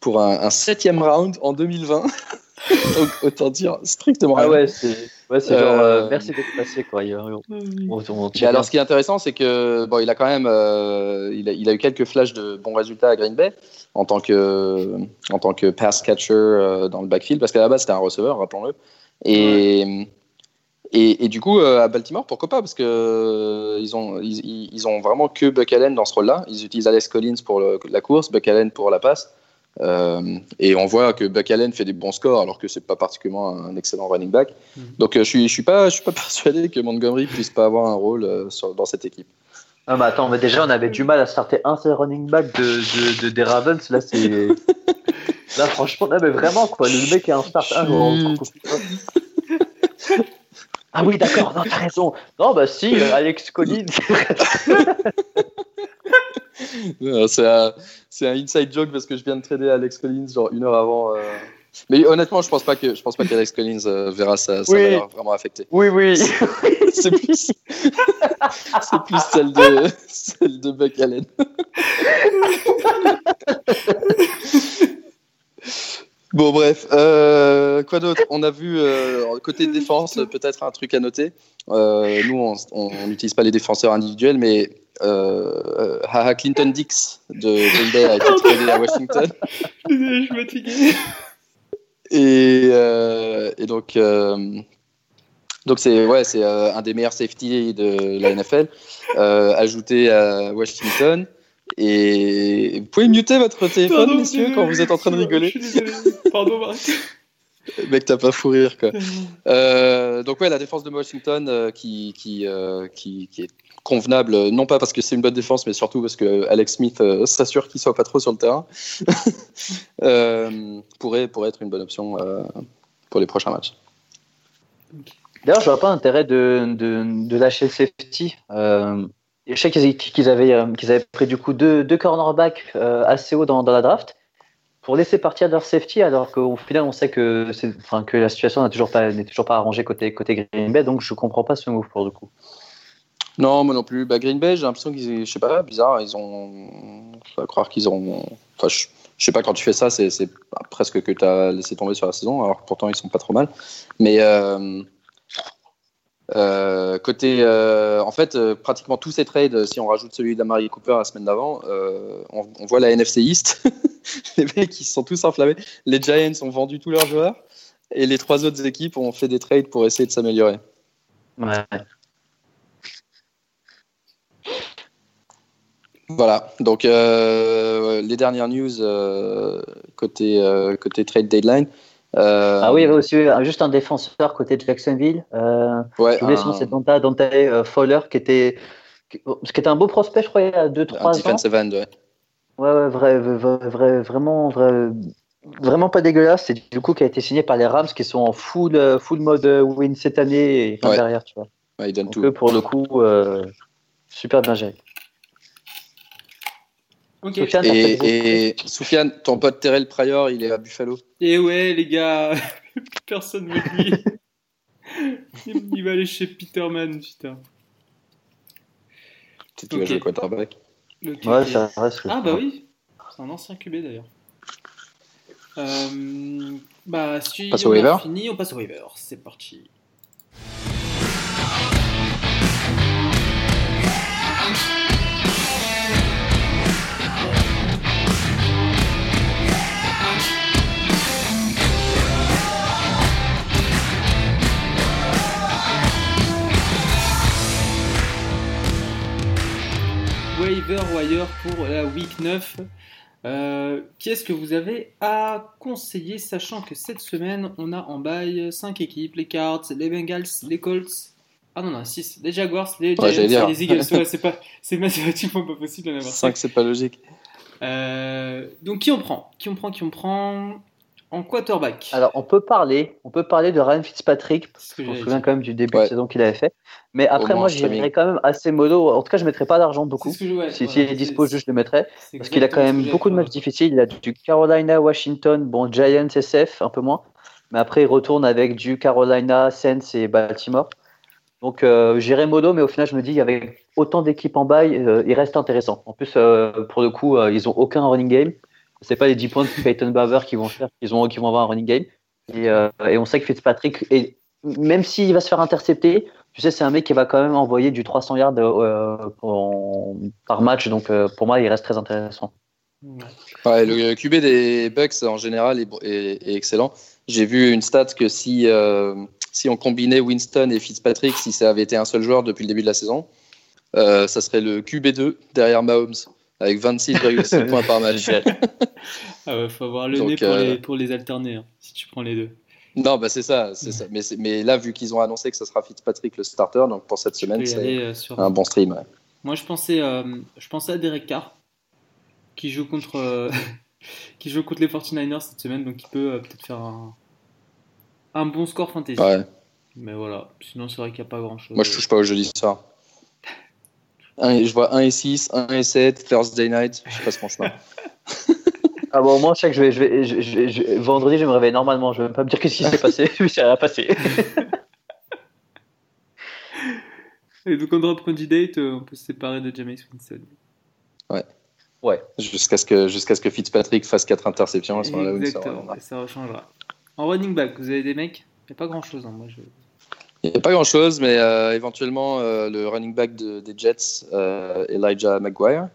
pour un, un septième round en 2020. donc, autant dire strictement Ah rien. ouais, c'est. Ouais, c'est genre, euh, merci d'être passé, quoi. alors, ce qui est intéressant, c'est que bon, il a quand même, il, a, il, a, eu quelques flashs de bons résultats à Green Bay en tant que, en tant que pass catcher dans le backfield, parce qu'à la base, c'était un receveur, rappelons-le. Et, et, du coup, à Baltimore, pourquoi pas? Parce que ils ont, ils, ils, ont vraiment que Buck Allen dans ce rôle-là. Ils utilisent Alex Collins pour la course, Buck Allen pour la passe. Euh, et on voit que Buck Allen fait des bons scores alors que c'est pas particulièrement un excellent running back. Mhm. Donc euh, je suis je suis pas je suis pas persuadé que Montgomery puisse pas avoir un rôle euh, dans cette équipe. Ah bah attends, mais déjà on avait du mal à starter un seul running back de, de, des Ravens. Là c'est là franchement mais vraiment quoi. Le mec est un start un. ah oui d'accord, non t'as raison. Non bah si Alex Collins. c'est un, un, inside joke parce que je viens de trader Alex Collins genre une heure avant. Euh. Mais honnêtement, je pense pas que je pense pas qu'Alex Collins euh, verra ça, ça vraiment affecté. Oui, oui. c'est plus, c'est plus celle de celle de Buck Allen. Bon, bref. Euh, quoi d'autre? On a vu, euh, côté défense, peut-être un truc à noter. Euh, nous, on n'utilise pas les défenseurs individuels, mais euh, Haha Clinton Dix de Green Bay a été à Washington. je suis fatigué. Et, euh, et donc, euh, donc c'est ouais, c'est euh, un des meilleurs safety de la NFL, ajouté à Washington. Et vous pouvez muter votre téléphone, messieurs, quand vous êtes en train de rigoler. Pardon, Marc. Mec, t'as pas fou rire, quoi. Euh, donc, ouais, la défense de Washington euh, qui, qui, euh, qui, qui, est convenable, non pas parce que c'est une bonne défense, mais surtout parce que Alex Smith s'assure qu'il soit pas trop sur le terrain, pourrait, pourrait être une bonne option pour les prochains matchs. D'ailleurs, je vois pas l'intérêt de, de, de, lâcher le safety. je sais qu'ils avaient, qu'ils avaient pris du coup deux, deux cornerbacks assez haut dans, dans la draft pour laisser partir leur safety alors qu'au final on sait que, que la situation n'est toujours pas, toujours pas arrangée côté, côté Green Bay, donc je comprends pas ce move pour le coup. Non, moi non plus. Bah, Green Bay, j'ai l'impression qu'ils, je sais pas, bizarre, ils ont, faut croire qu'ils ont, enfin, je, sais pas quand tu fais ça, c'est, presque que tu as laissé tomber sur la saison, alors pourtant ils sont pas trop mal, mais euh, euh, côté, euh, en fait, pratiquement tous ces trades, si on rajoute celui d'Amari Cooper la semaine d'avant, on, voit la NFC East. les mecs, ils sont tous enflammés. Les Giants ont vendu tous leurs joueurs et les trois autres équipes ont fait des trades pour essayer de s'améliorer. Ouais. Voilà, donc les dernières news côté, côté trade deadline. Euh, ah oui, il y avait aussi juste un défenseur côté de Jacksonville. Euh, ouais, un... c'est Dante, Dante euh, Fowler qui était, qui, qui était un beau prospect, je crois, il y a 2-3 ans. Defensive end, ouais. Ouais, ouais, vrai, vrai, vrai, vraiment, vrai, vraiment pas dégueulasse. C'est du coup qui a été signé par les Rams qui sont en full, euh, full mode win cette année et ouais. derrière, tu vois. Ouais, ils donnent tout. pour le coup, euh, super bien géré. Et, et Soufiane, ton pote Terrell Pryor, il est à Buffalo. Et ouais, les gars, personne ne me dit. il va aller chez Peterman, putain. Tu okay. vas jouer quarterback okay, Ouais, ça reste. Ah, bah oui, c'est un ancien QB d'ailleurs. Euh, bah, si passe on a fini, on passe au waiver. C'est parti. Wire pour la week 9. Euh, Qu'est-ce que vous avez à conseiller, sachant que cette semaine, on a en bail 5 équipes les Cards, les Bengals, les Colts? Ah non, non, 6. Les Jaguars, les Giants les Eagles. Ouais, c'est, pas, c'est mathématiquement pas possible d'en avoir 5. c'est pas logique. Euh, donc, qui on prend? Qui on prend Qui on prend? En quarterback. Alors, on peut parler, on peut parler de Ryan Fitzpatrick. Je me souviens quand même du début de saison qu'il avait fait. Mais après, moi, j'irais quand même assez modo. En tout cas, je ne mettrais pas d'argent beaucoup. si, il est dispo, je le mettrais. Parce qu'il a quand même beaucoup de matchs difficiles. Il a du Carolina, Washington, bon, Giants, SF, un peu moins. Mais après, il retourne avec du Carolina, Saints et Baltimore. Donc, euh, j'irai modo, mais au final, je me dis, avec autant d'équipes en bail, euh, il reste intéressant. En plus, euh, pour le coup, ils n'ont aucun running game c'est pas les 10 points de Peyton Barber qui vont faire qu'ils vont, qui vont avoir un running game. Et, euh, on sait que Fitzpatrick même s'il va se faire intercepter, tu sais, c'est un mec qui va quand même envoyer du 300 yards par match. Donc, pour moi, il reste très intéressant. Le QB des Bucks en général est, excellent. J'ai vu une stat que si, si on combinait Winston et Fitzpatrick, si ça avait été un seul joueur depuis le début de la saison, ça serait le QB2 derrière Mahomes avec 26,6 points par match. ah faut avoir le nez pour, les, pour les alterner, hein, si tu prends les deux. Non, bah c'est ça, c'est ça. Mais, mais, là, vu qu'ils ont annoncé que ce sera Fitzpatrick le starter, donc pour cette semaine, c'est euh, un bon stream. Moi, je pensais, euh, je pensais à Derek Carr, qui joue contre, euh, qui joue contre les 49ers cette semaine, donc il peut peut-être faire un, un, bon score fantasy. Ouais. Mais voilà, sinon c'est vrai qu'il n'y a pas grand-chose. Moi, je touche pas au jeudi soir. Je vois 1 et 6, 1 et 7, Thursday night, je passe mon chemin. Ah bon, au moins, je sais que je vais, je vais, je, vais, vendredi, je me réveille normalement. Je vais pas me dire qu'est-ce qui s'est passé, mais ça rien passé. Et donc, en drop candidate, euh, on peut se séparer de James Winston. Ouais. Ouais. Jusqu'à ce, que, jusqu'à ce que Fitzpatrick fasse 4 interceptions à ce moment-là. Exactement, ça, ça rechangera. En running back, vous avez des mecs? Il n'y a pas grand-chose. Hein, moi, je... Il n'y a pas grand-chose, mais euh, éventuellement, euh, le running back des Jets, Elijah McGuire,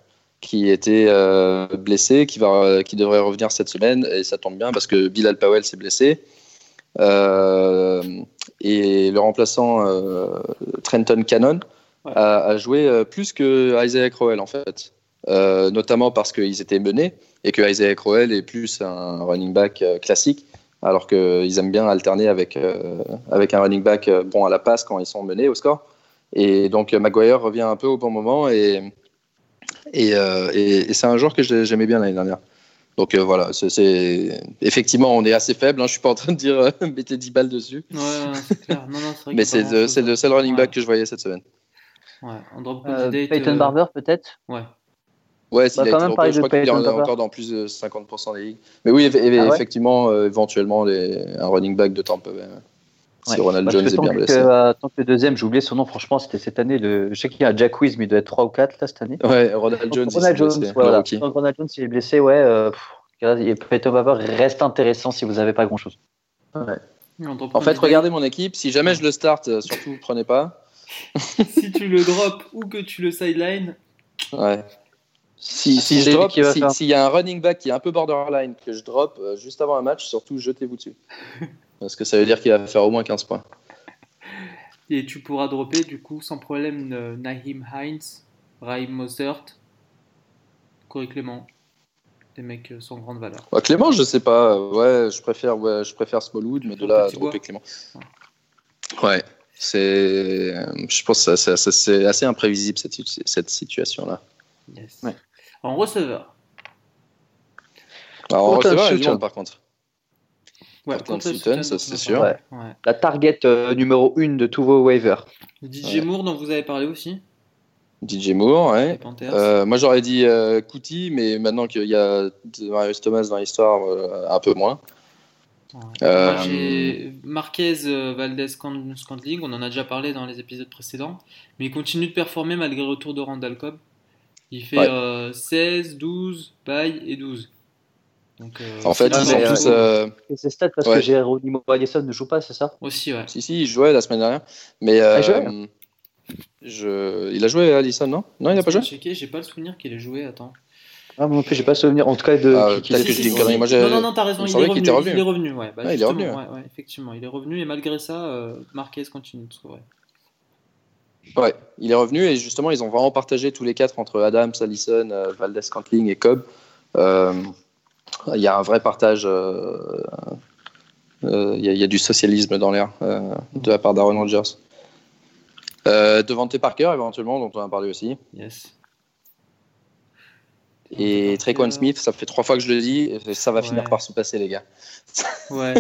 qui était euh, blessé, qui, va, qui devrait revenir cette semaine. Et ça tombe bien parce que Bilal Powell s'est blessé. Euh, et le remplaçant euh, Trenton Cannon a, joué plus que Isaiah Crowell en fait. notamment parce qu'ils étaient menés et que Isaiah Crowell est plus un running back classique, alors qu'ils aiment bien alterner avec, avec un running back bon à la passe quand ils sont menés au score. Et donc Maguire revient un peu au bon moment et euh, et, c'est un joueur que j'aimais bien l'année dernière. Donc euh, voilà, c'est effectivement on est assez faible. Hein, je suis pas en train de dire euh, mettez 10 balles dessus. Ouais, c'est clair. Non, non, Mais c'est le, seul running back que je voyais cette semaine. Ouais, drop Peyton Barber peut-être? Ouais. Ouais, s'il a été je crois qu'il est encore dans plus de 50% des ligues. Mais oui, ah effectivement, éventuellement, un running back de Tampa Bay. Si Ronald Jones est bien blessé. Euh, tant que le deuxième, j'ai oublié son nom, franchement, c'était cette année. Le... Je sais qu'il y a Jack Wiz, mais il doit être 3 ou 4 là, cette année. Ouais, Ronald Jones. Ronald Jones, blessé, voilà. Ronald Jones, il est blessé, ouais. Euh, Peyton Barber reste intéressant si vous n'avez pas grand chose. Ouais. En fait, regardez mon équipe. Si jamais je le start, euh, surtout, prenez pas. si tu le drop ou que tu le sideline. Ouais. Si, si je drop, s'il y a un running back qui est un peu borderline que je drop euh, juste avant un match, surtout jetez-vous dessus. Parce que ça veut dire qu'il va faire au moins 15 points. Et tu pourras dropper du coup sans problème euh, Naheem Hines, Raheem Mozart, Corey Clément. Des mecs euh, sans grande valeur. Clément, je sais pas. Ouais, je préfère, ouais, je préfère Smallwood, mais de là à dropper Clément. Ouais. C'est, je pense que c'est assez imprévisible cette, cette situation-là. Yes. En receveur. Alors, en receveur, il par contre. Ouais, par contre, Sutton, ça c'est sûr. Ouais. La target euh, numéro 1 de tous vos waivers. DJ Moore, dont vous avez parlé aussi. DJ Moore, ouais. Euh, moi j'aurais dit euh, mais maintenant qu'il y a Marius Thomas dans l'histoire, euh, un peu moins. Euh, j'ai Marquez Valdez Scantling, on en a déjà parlé dans les épisodes précédents, mais il continue de performer malgré le retour de Randall Cobb. Il fait 16, 12, bail et 12. Donc, euh, en fait, ils ont tous. Euh... C'est stats parce ouais. que Geronimo Allison ne joue pas, c'est ça? Aussi, ouais. Si, si, il jouait la semaine dernière. Mais. Ah, euh, je... Il a joué Allison, non? Non, il n'a pas joué J'ai pas le souvenir qu'il ait joué, attends. Ah, moi non plus, j'ai pas le souvenir. En tout cas, de. Ah. Moi, non, non, non, t'as raison. Il, est revenu, il, revenu. il est revenu. Ouais, bah, ah, il est revenu. Ouais, ouais, effectivement, il est revenu et malgré ça, euh, Marquez continue de vrai. Ouais, il est revenu et justement, ils ont vraiment partagé tous les quatre entre Adams, Allison, euh, Valdez Cantling et Cobb. Euh, il y a un vrai partage. Euh, euh, il y, a du socialisme dans l'air de la part d'Aaron Rodgers. devant T. Parker, éventuellement, dont on a parlé aussi. Yes. Et Traquan Smith, ça fait trois fois que je le dis, ça va finir par se passer, les gars. Ouais.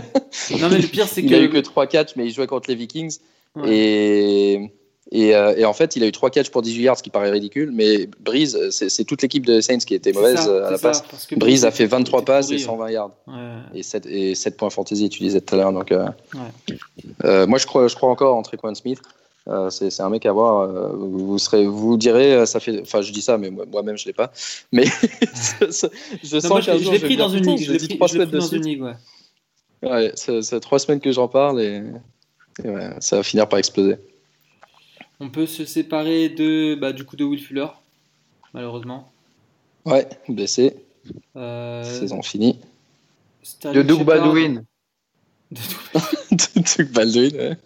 non, mais le pire, c'est que. Il a eu que 3 catchs, mais il jouait contre les Vikings. Et euh, et, en fait, il a eu 3 catchs pour 18 yards, ce qui paraît ridicule, mais Breeze, c'est toute l'équipe de Saints qui était mauvaise euh, à la passe. Breeze a fait 23 passes et 120 yards. Et, 7, et 7 points fantasy, tu disais tout à l'heure. Donc, euh, moi, je crois, je crois encore en Trequan Smith. c'est un mec à voir. vous serez, vous direz, ça fait. Enfin, je dis ça, mais moi-même je l'ai pas. Mais je sens je l'ai pris dans une ligue. Je l'ai pris, dans une ligue, ouais. Ouais, c'est trois semaines que j'en parle et ça va finir par exploser. On peut se séparer de, bah, du coup de Will Fuller, malheureusement. Ouais, blessé. Euh, Saison finie. De Doug Baldwin. De Doug Baldwin, ouais.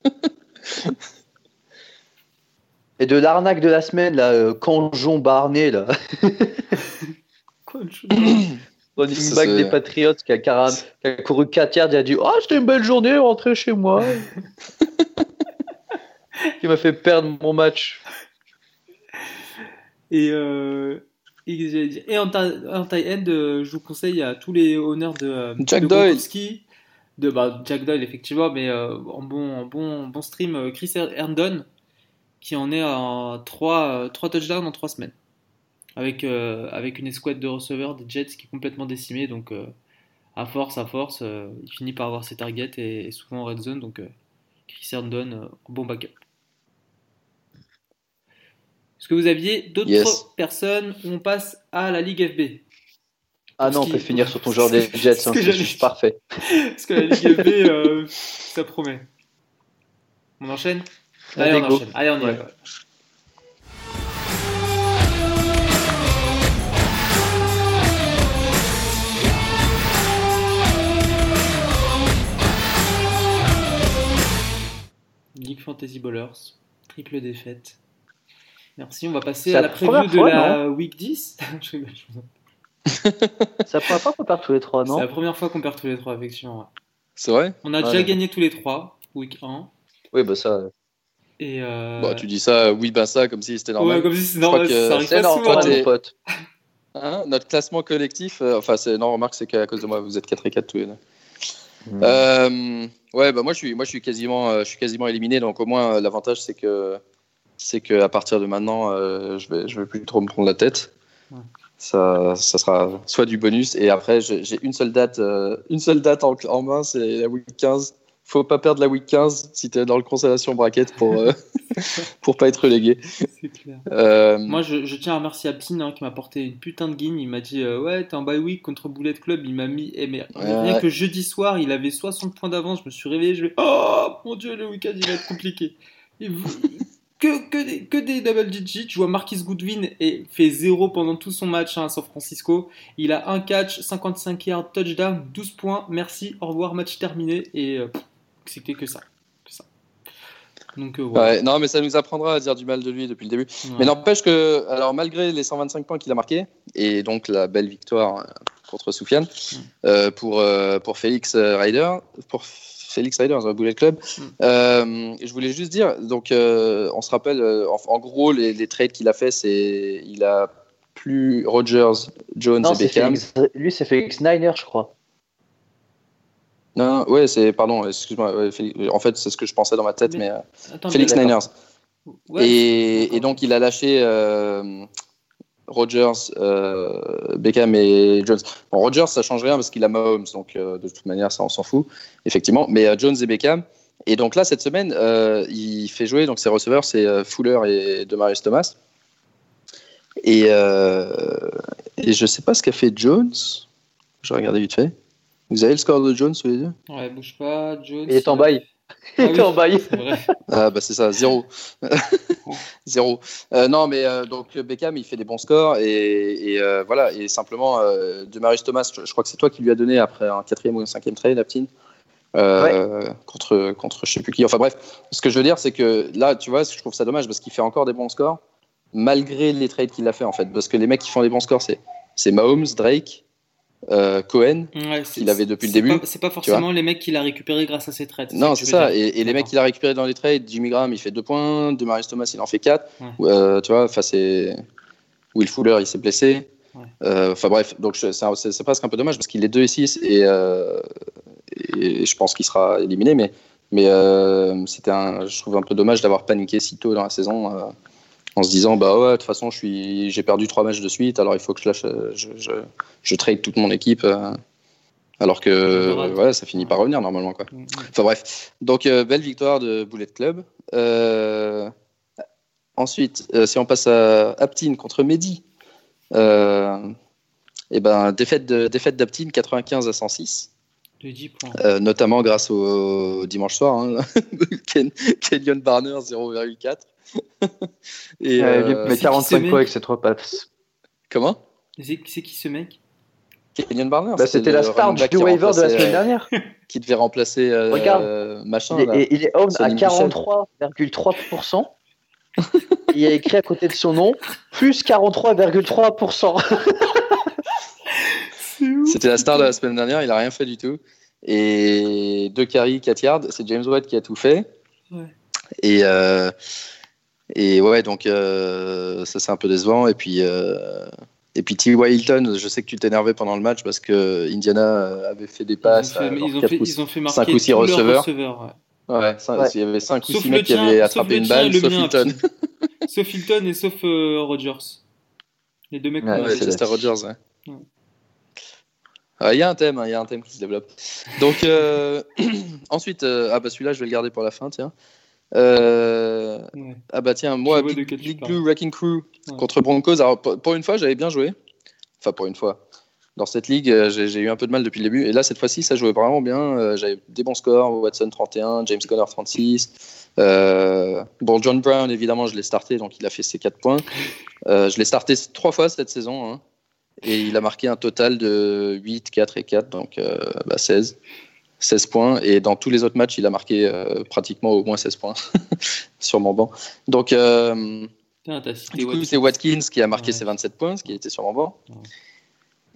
Et de l'arnaque de la semaine, là, euh, Canjon Barnet, là. Running back des Patriots qui a, qui a couru 4 yards et a dit Oh, c'était une belle journée, rentrer chez moi. qui m'a fait perdre mon match. Et, euh, et, en, tie end, euh, je vous conseille à tous les honneurs de euh, Jack Doyle. De bah, Jack Doyle, effectivement, mais en, bon, en bon, bon stream, Chris Herndon, qui en est à 3, 3 touchdowns en 3 semaines avec, euh, avec une escouade de receveurs des Jets qui est complètement décimée. Donc, à force, à force, il finit par avoir ses targets et, souvent en red zone. Donc, Chris Herndon, bon backup. Est-ce que vous aviez d'autres personnes On passe à la Ligue FB. Ah non, on peut finir sur ton joueur des Jets, hein, c'est parfait. Parce que la Ligue FB, ça promet. On enchaîne? Allez, on enchaîne. Allez, on y va. League Fantasy Bowlers, triple défaite. Merci, on va passer à la preview de la Week 10. C'est la première fois qu'on perd tous les trois, non? C'est la première fois qu'on perd tous les trois, effectivement. C'est vrai? On a déjà gagné tous les trois, Week 1. Oui, bah ça. Et euh... bah, tu dis ça, oui, bah ça, comme si c'était normal. Ouais, comme si c'était normal. Ça arrive pas souvent. pote. Hein, notre classement collectif, euh, enfin, c'est non, remarque, c'est qu'à cause de moi, vous êtes 4 et 4 tous les deux. Euh, ouais, bah moi je suis, moi je suis quasiment, euh, je suis quasiment éliminé. Donc au moins l'avantage c'est que, c'est que à partir de maintenant, je vais, je vais plus trop me prendre la tête. Ça, ça sera soit du bonus et après j'ai une seule date, une seule date en, en main, c'est la week 15 faut pas perdre la week 15 si tu es dans le consolation bracket pour, euh, pour pas être relégué. Clair. Euh... Moi, je, je, tiens à remercier Absine hein, qui m'a porté une putain de guigne. Il m'a dit euh, Ouais, t'es en bye week contre Bullet Club. Il m'a mis. Eh, mais rien que jeudi soir, il avait 60 points d'avance. Je me suis réveillé. Je vais Oh mon dieu, le week-end il va être compliqué. Que, que, des, que des double digits. Je vois Marquis Goodwin et fait zéro pendant tout son match hein, à San Francisco. Il a un catch, 55 yards, touchdown, 12 points. Merci, au revoir, match terminé. Et. Euh, c'était que ça. ça. Donc, euh, non, mais ça nous apprendra à dire du mal de lui depuis le début. Mais n'empêche que, alors malgré les 125 points qu'il a marqués, et donc la belle victoire euh, contre Soufiane, euh, pour, pour Félix Ryder, pour Félix Ryder, dans Bullet Club, je voulais juste dire, donc on se rappelle, en, gros, les, trades qu'il a fait, c'est il a plus Rogers, Jones et Beckham. lui, c'est Félix Niner, je crois. Non, ouais, c'est, pardon, excuse-moi, en fait, c'est ce que je pensais dans ma tête, mais, euh, Félix Niners. et, donc, il a lâché euh, Rogers, euh, Beckham et Jones. Bon, Rogers, ça change rien parce qu'il a Mahomes, donc de toute manière, ça, on s'en fout, effectivement. Mais Jones et Beckham. Et donc là, cette semaine, il fait jouer, donc ses receveurs, c'est Fuller et Demarius Thomas. Et, et je sais pas ce qu'a fait Jones. Je vais regarder vite fait. Vous avez le score de Jones sous les yeux Ouais, bouge pas. Jones. Il est en bail. Il est en bail. Ah, bah c'est ça, zéro. zéro. Euh, non, mais euh, donc Beckham, il fait des bons scores et, euh, voilà. Et simplement, de Marius Thomas, je, crois que c'est toi qui lui as donné après un quatrième ou un cinquième trade, Aptine. contre, contre je sais plus qui. Enfin bref, ce que je veux dire, c'est que là, tu vois, je trouve ça dommage parce qu'il fait encore des bons scores malgré les trades qu'il a fait en fait. Parce que les mecs qui font des bons scores, c'est Mahomes, Drake, euh, Cohen qu'il avait depuis le début. C'est pas forcément les mecs qu'il a récupéré grâce à ses trades. Non, c'est ça. Et, les mecs qu'il a récupéré dans les trades, Jimmy Graham il fait 2 points, Demarius Thomas il en fait 4. Euh, tu vois, enfin c'est Will Fuller il s'est blessé. Euh, enfin bref, donc c'est presque un peu dommage parce qu'il est 2 et 6 et, et je pense qu'il sera éliminé. Mais, mais c'était je trouve un peu dommage d'avoir paniqué si tôt dans la saison en se disant bah ouais de toute façon je suis j'ai perdu trois matchs de suite alors il faut que je lâche je, je, je trade toute mon équipe euh, alors que ouais, ça finit par revenir normalement quoi mm, enfin bref donc euh, belle victoire de Bullet Club euh, ensuite si on passe à Aptine contre Mehdi et eh ben défaite de défaite d'Aptine 95 à 106 De 10 points. euh, notamment grâce au, au dimanche soir. Hein. Ken- Kenyon Barner 0,4. Et, euh, met c'est 45 qui ce points avec ses trois passes. comment? C'est c'est qui ce mec? Kenyon Barner Bah, c'était la star du waiver de la semaine euh, dernière. qui devait remplacer euh, Regarde. euh, machin. Il là. est, il est own à Sonny Michel. 43,3%. Il y a écrit à côté de son nom plus 43,3%. C'était la star de la semaine dernière, il a rien fait du tout. Et deux carries, 4 yards, c'est James White qui a tout fait. Ouais. Et, euh, et ouais, donc euh, ça c'est un peu décevant. Et puis, euh, et puis T. Hilton, je sais que tu t'énervais pendant le match parce que Indiana avait fait des Ils ont passes. fait, à ils ont fait, ou- ils ont fait marquer cinq ou six tous leurs receveurs. receveurs, ouais. Ouais, ça- Ouais. il y avait 5 ou Sauf 6 le mecs qui avaient attrapé une balle, le sauf Hilton. Sauf Hilton et sauf euh, Rogers. Les deux mecs Ouais, Ouais. Chester Rogers, ouais. Ah, Il y a un thème, hein, il y a un thème qui se développe. Donc euh, ensuite, euh, ah bah celui-là je vais le garder pour la fin, tiens. Euh, Ouais. ah bah tiens, moi, Big, Big. Blue Wrecking Crew Ouais. contre Broncos. Alors pour une fois, j'avais bien joué. Enfin pour une fois. Dans cette ligue, euh, j'ai eu un peu de mal depuis le début. Et là, cette fois-ci, ça jouait vraiment bien. Euh, J'avais des bons scores. Watson 31, James Conner 36. Euh, bon, John Brown, évidemment, je l'ai starté, donc il a fait ses 4 points. Euh, je l'ai starté trois fois cette saison. hein. et il a marqué un total de 8, 4 et 4, donc bah, 16. 16 points. Et dans tous les autres matchs, il a marqué euh, pratiquement au moins 16 points sur mon banc. Donc, euh, Putain, du coup, c'est Watkins qui a marqué Ouais. ses 27 points, ce qui était sur mon banc. Ouais.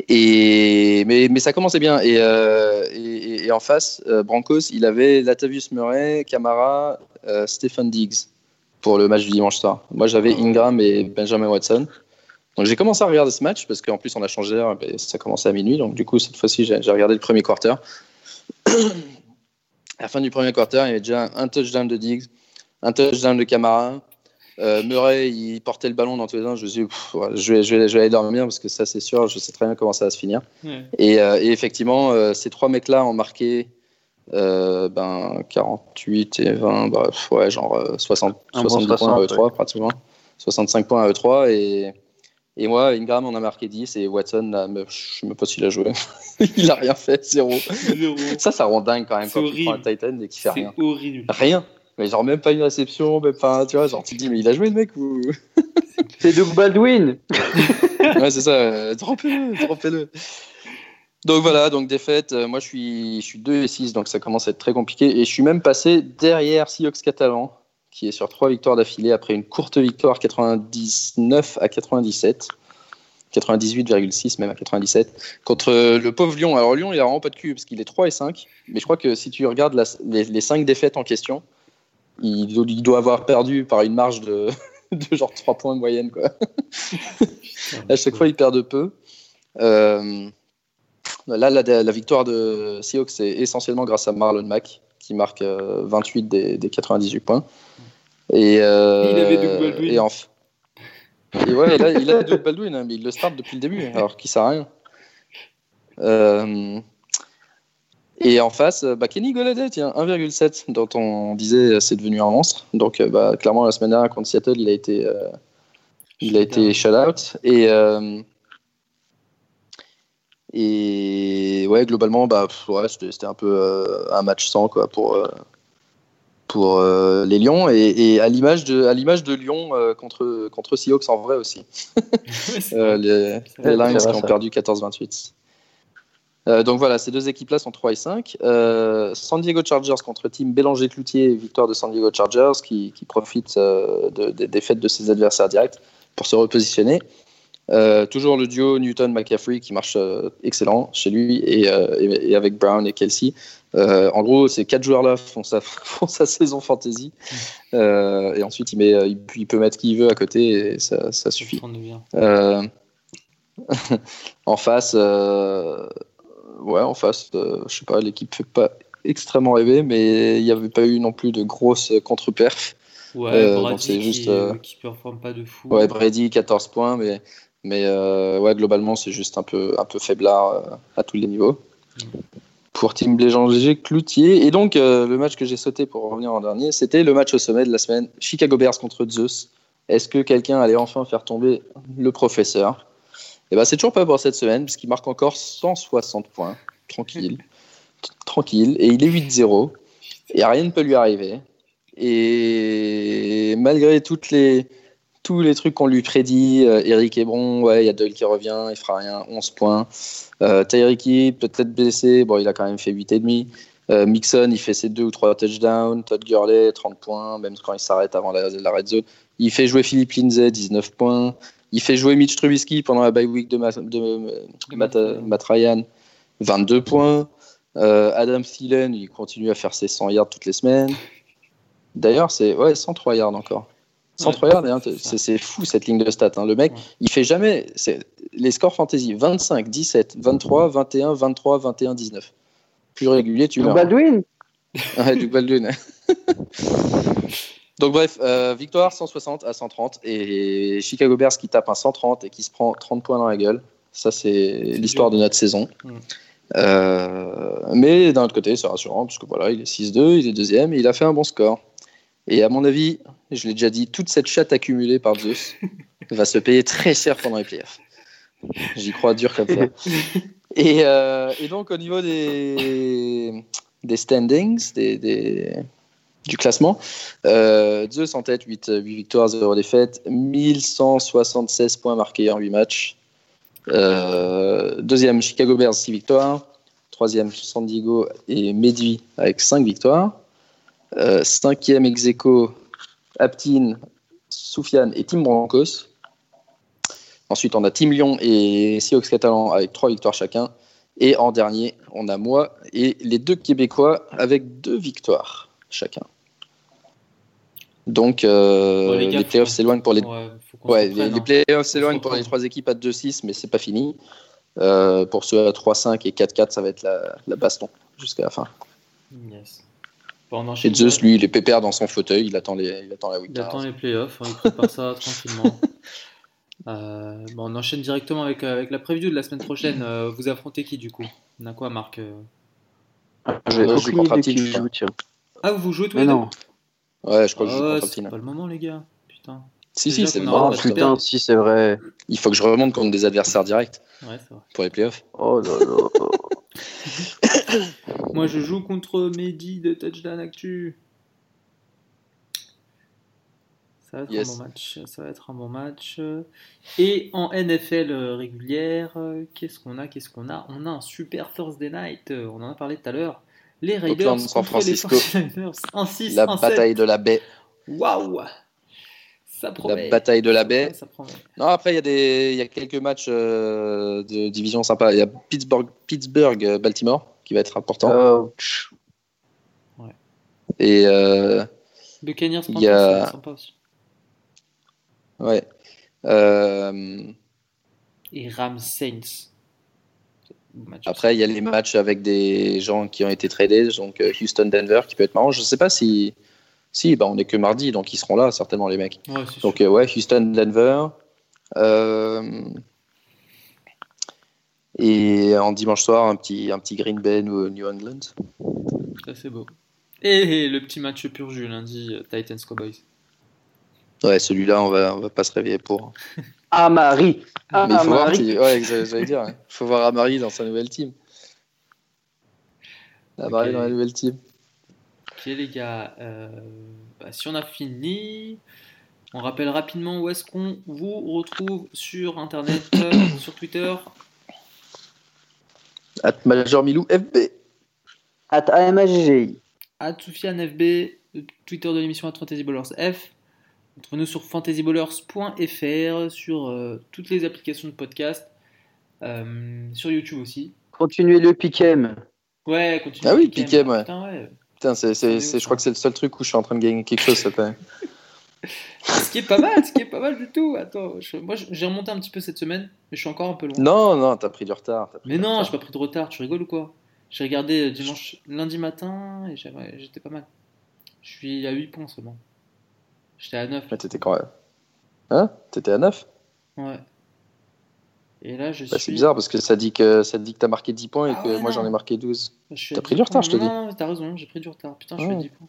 Et, mais, mais ça commençait bien. Et, euh, et, et- et en face, Brancos, il avait Latavius Murray, Camara, Stephen Diggs pour le match du dimanche soir. Moi, j'avais Ingram et Benjamin Watson. Donc j'ai commencé à regarder ce match parce qu'en plus on a changé d'heure, ça commençait à minuit. Donc du coup, cette fois-ci, j'ai j'ai regardé le premier quarter. À la fin du premier quarter, il y avait déjà un touchdown de Diggs, un touchdown de Camara. Euh, Murray, il portait le ballon dans tous les sens. Je me suis dit, pff, je, vais, je, vais, je vais aller dormir parce que ça, c'est sûr, je sais très bien comment ça va se finir. Ouais. Et, euh, et effectivement, euh, ces trois mecs-là ont marqué euh, ben, 48 et 20, bref, ouais, genre euh, 60, Un bon 70 points 60, à E3 pratiquement. 65 points à E3. Et, et moi, Ingram en a marqué 10 et Watson, là, me- je sais même pas s'il a joué. il a rien fait, zéro. Zéro. Ça, ça rend dingue quand même quand tu prends un. Titan et qu'il fait rien. horrible. Rien. Mais genre même pas une réception, même pas, tu vois, genre tu te dis mais il a joué le mec ou? C'est Doug Baldwin. ouais, c'est ça, euh, droppez-le, droppez-le. Donc voilà, donc défaite. euh, moi, je suis, je suis 2 et 6, donc ça commence à être très compliqué. Et je suis même passé derrière Seahawks Catalan, qui est sur trois victoires d'affilée après une courte victoire 99 à 97. 98,6 même à 97 contre le pauvre Lyon. Alors Lyon, il a vraiment pas de cul parce qu'il est 3 et 5, mais je crois que si tu regardes la- les, les 5 défaites en question, il, do- il doit avoir perdu par une marge de, de genre 3 points de moyenne quoi. À chaque fois, il perd de peu. Euh, là, la, la victoire de Seahawks, c'est essentiellement grâce à Marlon Mack, qui marque euh, 28 des, des 98 points. Et, euh, Il avait Doug Baldwin. Et, en et ouais, il a Doug Baldwin, hein, mais il le start depuis le début, alors qu'il sert à rien. Euh, et en face, euh, bah, Kenny Golladay, tiens, 1,7, dont on disait euh, c'est devenu un monstre. Donc, euh, bah, clairement, la semaine dernière contre Seattle, il a été, euh, il a été shut out. Et, euh, et ouais, globalement, bah, ouais, c'était un peu euh, un match sans quoi, pour, euh, pour euh, les Lions. Et, et à l'image de, à l'image de Lyon contre, contre Seahawks en vrai aussi. Les, Lions qui ont perdu 14-28. Euh, donc voilà, ces deux équipes-là sont 3 et 5. Euh, San Diego Chargers contre Team Bélanger-Cloutier, victoire de San Diego Chargers qui, qui profite de- des défaites de ses adversaires directs pour se repositionner. Euh, toujours le duo Newton-McCaffrey qui marche euh, excellent chez lui et, euh, et- et avec Brown et Kelsey. En gros, ces quatre joueurs-là font sa, font sa saison fantasy. Et ensuite, il, met, il, il peut mettre qui il veut à côté et ça, ça suffit. En face, ouais, en face, je sais pas, l'équipe fait pas extrêmement rêver, mais il n'y avait pas eu non plus de grosses contre-perfs. Ouais, Brady donc c'est qui, juste, qui performe pas de fou. Ouais, Brady, 14 points, mais, mais euh, ouais, globalement, c'est juste un peu, un peu faiblard euh, à tous les niveaux. Pour Team Bléjanger Cloutier. Et donc, euh, le match que j'ai sauté pour revenir en dernier, c'était le match au sommet de la semaine Chicago Bears contre Zeus. Est-ce que quelqu'un allait enfin faire tomber le professeur? Et ben, c'est toujours pas pour cette semaine, parce qu'il marque encore 160 points, tranquille. tranquille, et il est 8-0, et rien ne peut lui arriver. Et malgré toutes les, tous les trucs qu'on lui prédit, euh, Eric Ebron, ouais, il y a Doyle qui revient, il fera rien, 11 points. Euh, Tyreek peut-être blessé, bon, il a quand même fait 8,5. Euh, Mixon, il fait ses deux ou trois touchdowns. Todd Gurley, 30 points, même quand il s'arrête avant la, red zone. Il fait jouer Philippe Lindsay, 19 points. Il fait jouer Mitch Trubisky pendant la bye week de, Matt, Ryan, 22 points. Euh, Adam Thielen, il continue à faire ses 100 yards toutes les semaines. D'ailleurs, c'est ouais, 103 yards encore. 103 yards, hein, c'est fou cette ligne de stats. Hein. Le mec, il fait jamais les scores fantasy 25, 17, 23, 21, 23, 21, 19 plus régulier, tu vois. Baldwin Ouais, du Baldwin. Donc bref, euh, victoire 160 à 130 et Chicago Bears qui tape un 130 et qui se prend 30 points dans la gueule. Ça, c'est l'histoire de notre saison. Mm. Euh, mais d'un autre côté, c'est rassurant parce que voilà, il est 6-2, il est deuxième et il a fait un bon score. Et à mon avis, je l'ai déjà dit, toute cette chatte accumulée par Zeus va se payer très cher pendant les playoffs. J'y crois dur comme ça. Euh, et, donc, au niveau des, des standings, des, du classement, euh, Zeus en tête, 8, 8 victoires, 0 défaites, 1176 points marqués en 8 matchs. Euh, deuxième, Chicago Bears, 6 victoires. Troisième, San Diego et Medi avec 5 victoires. Cinquième, Execo, Aptin, Soufiane et Tim Broncos. Ensuite, on a Team Lyon et Seahawks Catalan avec trois victoires chacun. Et en dernier, on a moi et les deux Québécois avec deux victoires chacun. Donc, euh, les, playoffs s'éloignent pour les. Ouais, les, hein. playoffs s'éloignent pour les trois équipes à 2-6, mais c'est pas fini. Euh, pour ceux à 3-5 et 4-4, ça va être la, baston jusqu'à la fin. Yes. Et Zeus, lui, il est pépère dans son fauteuil, il attend, les, il attend la week-end. Il attend les playoffs, hein, il prépare ça tranquillement. Euh, bon, on enchaîne directement avec, euh, avec, la preview de la semaine prochaine. Euh, vous affrontez qui du coup? On a quoi, Marc ah, Je vais aucune idée qui joue, tiens. Ah, vous jouez tous les deux non. Ouais, je crois que je joue contre C'est pas le moment, les gars. Putain. Si, si, c'est le moment. putain, si, c'est vrai. Il faut que je remonte contre des adversaires directs. Ouais, c'est vrai. Pour les playoffs. Oh là là. Moi, je joue contre Mehdi de Touchdown Actu. Ça va être un bon match. Ça va être un bon match. Et en NFL régulière, qu'est-ce qu'on a Qu'est-ce qu'on a? On a un super Thursday night. On en a parlé tout à l'heure. Les Raiders San Francisco. En 6, la bataille de la baie. Waouh ça promet. La bataille de la baie. non, après, il y, a des, y a quelques matchs euh, de division sympa. Il y a Pittsburgh, Pittsburgh, Baltimore qui va être important. Ouais. Et. Euh, Buccaneers, il y a... sympa aussi. Ouais. Euh, Et Rams Saints. Après, il y a les matchs avec des gens qui ont été tradés, donc euh, Houston-Denver qui peut être marrant. Je ne sais pas si. Si, bah, on n'est que mardi, donc ils seront là, certainement, les mecs. donc, euh, ouais, Houston-Denver. Et en dimanche soir, un petit, un petit Green Bay ou New England. Ça, c'est beau. Et le petit match pur jus lundi, Titans-Cowboys. Ouais, celui-là, on va, on va pas se réveiller pour. Amari. Ah, Mais il faut voir, ouais, j'allais dire, il faut voir Amari dans sa nouvelle team. Amari dans la nouvelle team. Ok, les gars, euh, bah, si on a fini, on rappelle rapidement où est-ce qu'on vous retrouve sur Internet, euh, sur Twitter. At Major Milou FB. At AMAGGI. At Soufiane FB. Twitter de l'émission at Fantasy Ballers F. Retrouvez-nous sur fantasyballers.fr, sur euh, toutes les applications de podcast, euh, sur YouTube aussi. Continuez le Pikem. Ouais, continuez Ah oui, Pikem, ouais. Putain, ouais. Putain c'est, c'est, je crois que c'est le seul truc où je suis en train de gagner quelque chose cette année. Ce qui est pas mal, ce qui est pas mal du tout. Attends, moi j'ai remonté un petit peu cette semaine, mais je suis encore un peu loin. Non, non, t'as pris du retard. mais non, j'ai pas pris de retard, tu rigoles ou quoi? J'ai regardé euh, dimanche, lundi matin et j'étais pas mal. Je suis à 8 points seulement. J'étais à 9. Mais t'étais quand même. Hein? T'étais à 9 Ouais. Et là, je bah, suis. C'est bizarre parce que ça dit que ça dit que t'as marqué 10 points et ah que moi j'en ai marqué 12. Bah, t'as pris du retard, je te dis. Non, t'as raison, j'ai pris du retard. Putain, je suis à 10 points.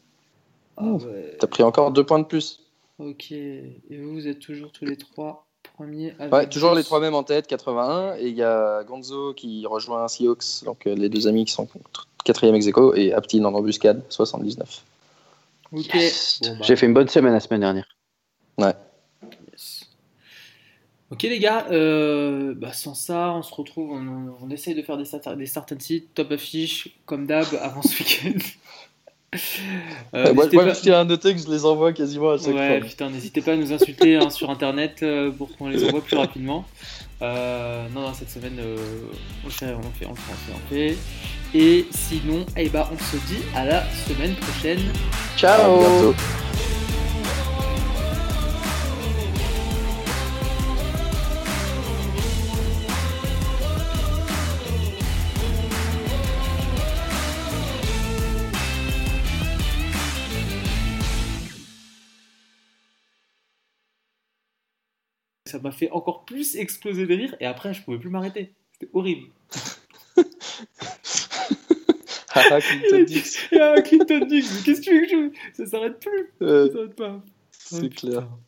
Ah, ouais. T'as pris encore 2 points de plus. Ok. Et vous, vous êtes toujours tous les 3 premiers. Avec ouais, toujours les 3 mêmes en tête, 81. Et il y a Gonzo qui rejoint Seahawks. Donc euh, les deux amis qui sont quatrième ex aequo, et Aptin en embuscade, 79. Ok. Yes. Bon, bah, J'ai fait une bonne semaine la semaine dernière. Ouais. yes. Ok les gars, euh, bah, sans ça, on se retrouve, on, on essaye de faire des, start- des start and sit, top affiche, comme d'hab, avant ce week-end. Euh, moi, n'hésitez moi, pas- je tiens à noter que je les envoie quasiment à chaque Ouais, fois. putain, n'hésitez pas à nous insulter hein, sur internet euh, pour qu'on les envoie plus rapidement. Euh, non, non, cette semaine, euh, on le fait, on le fait, on le fait, on fait. Et sinon, eh bah, on se dit à la semaine prochaine. À Ciao bientôt. M'a fait encore plus exploser de rire et après, je pouvais plus m'arrêter. C'était horrible. Clinton Dix. Ah, Clinton Dix, qu'est-ce que tu veux que je... Ça s'arrête plus. Euh, Ça s'arrête pas. C'est clair. putain.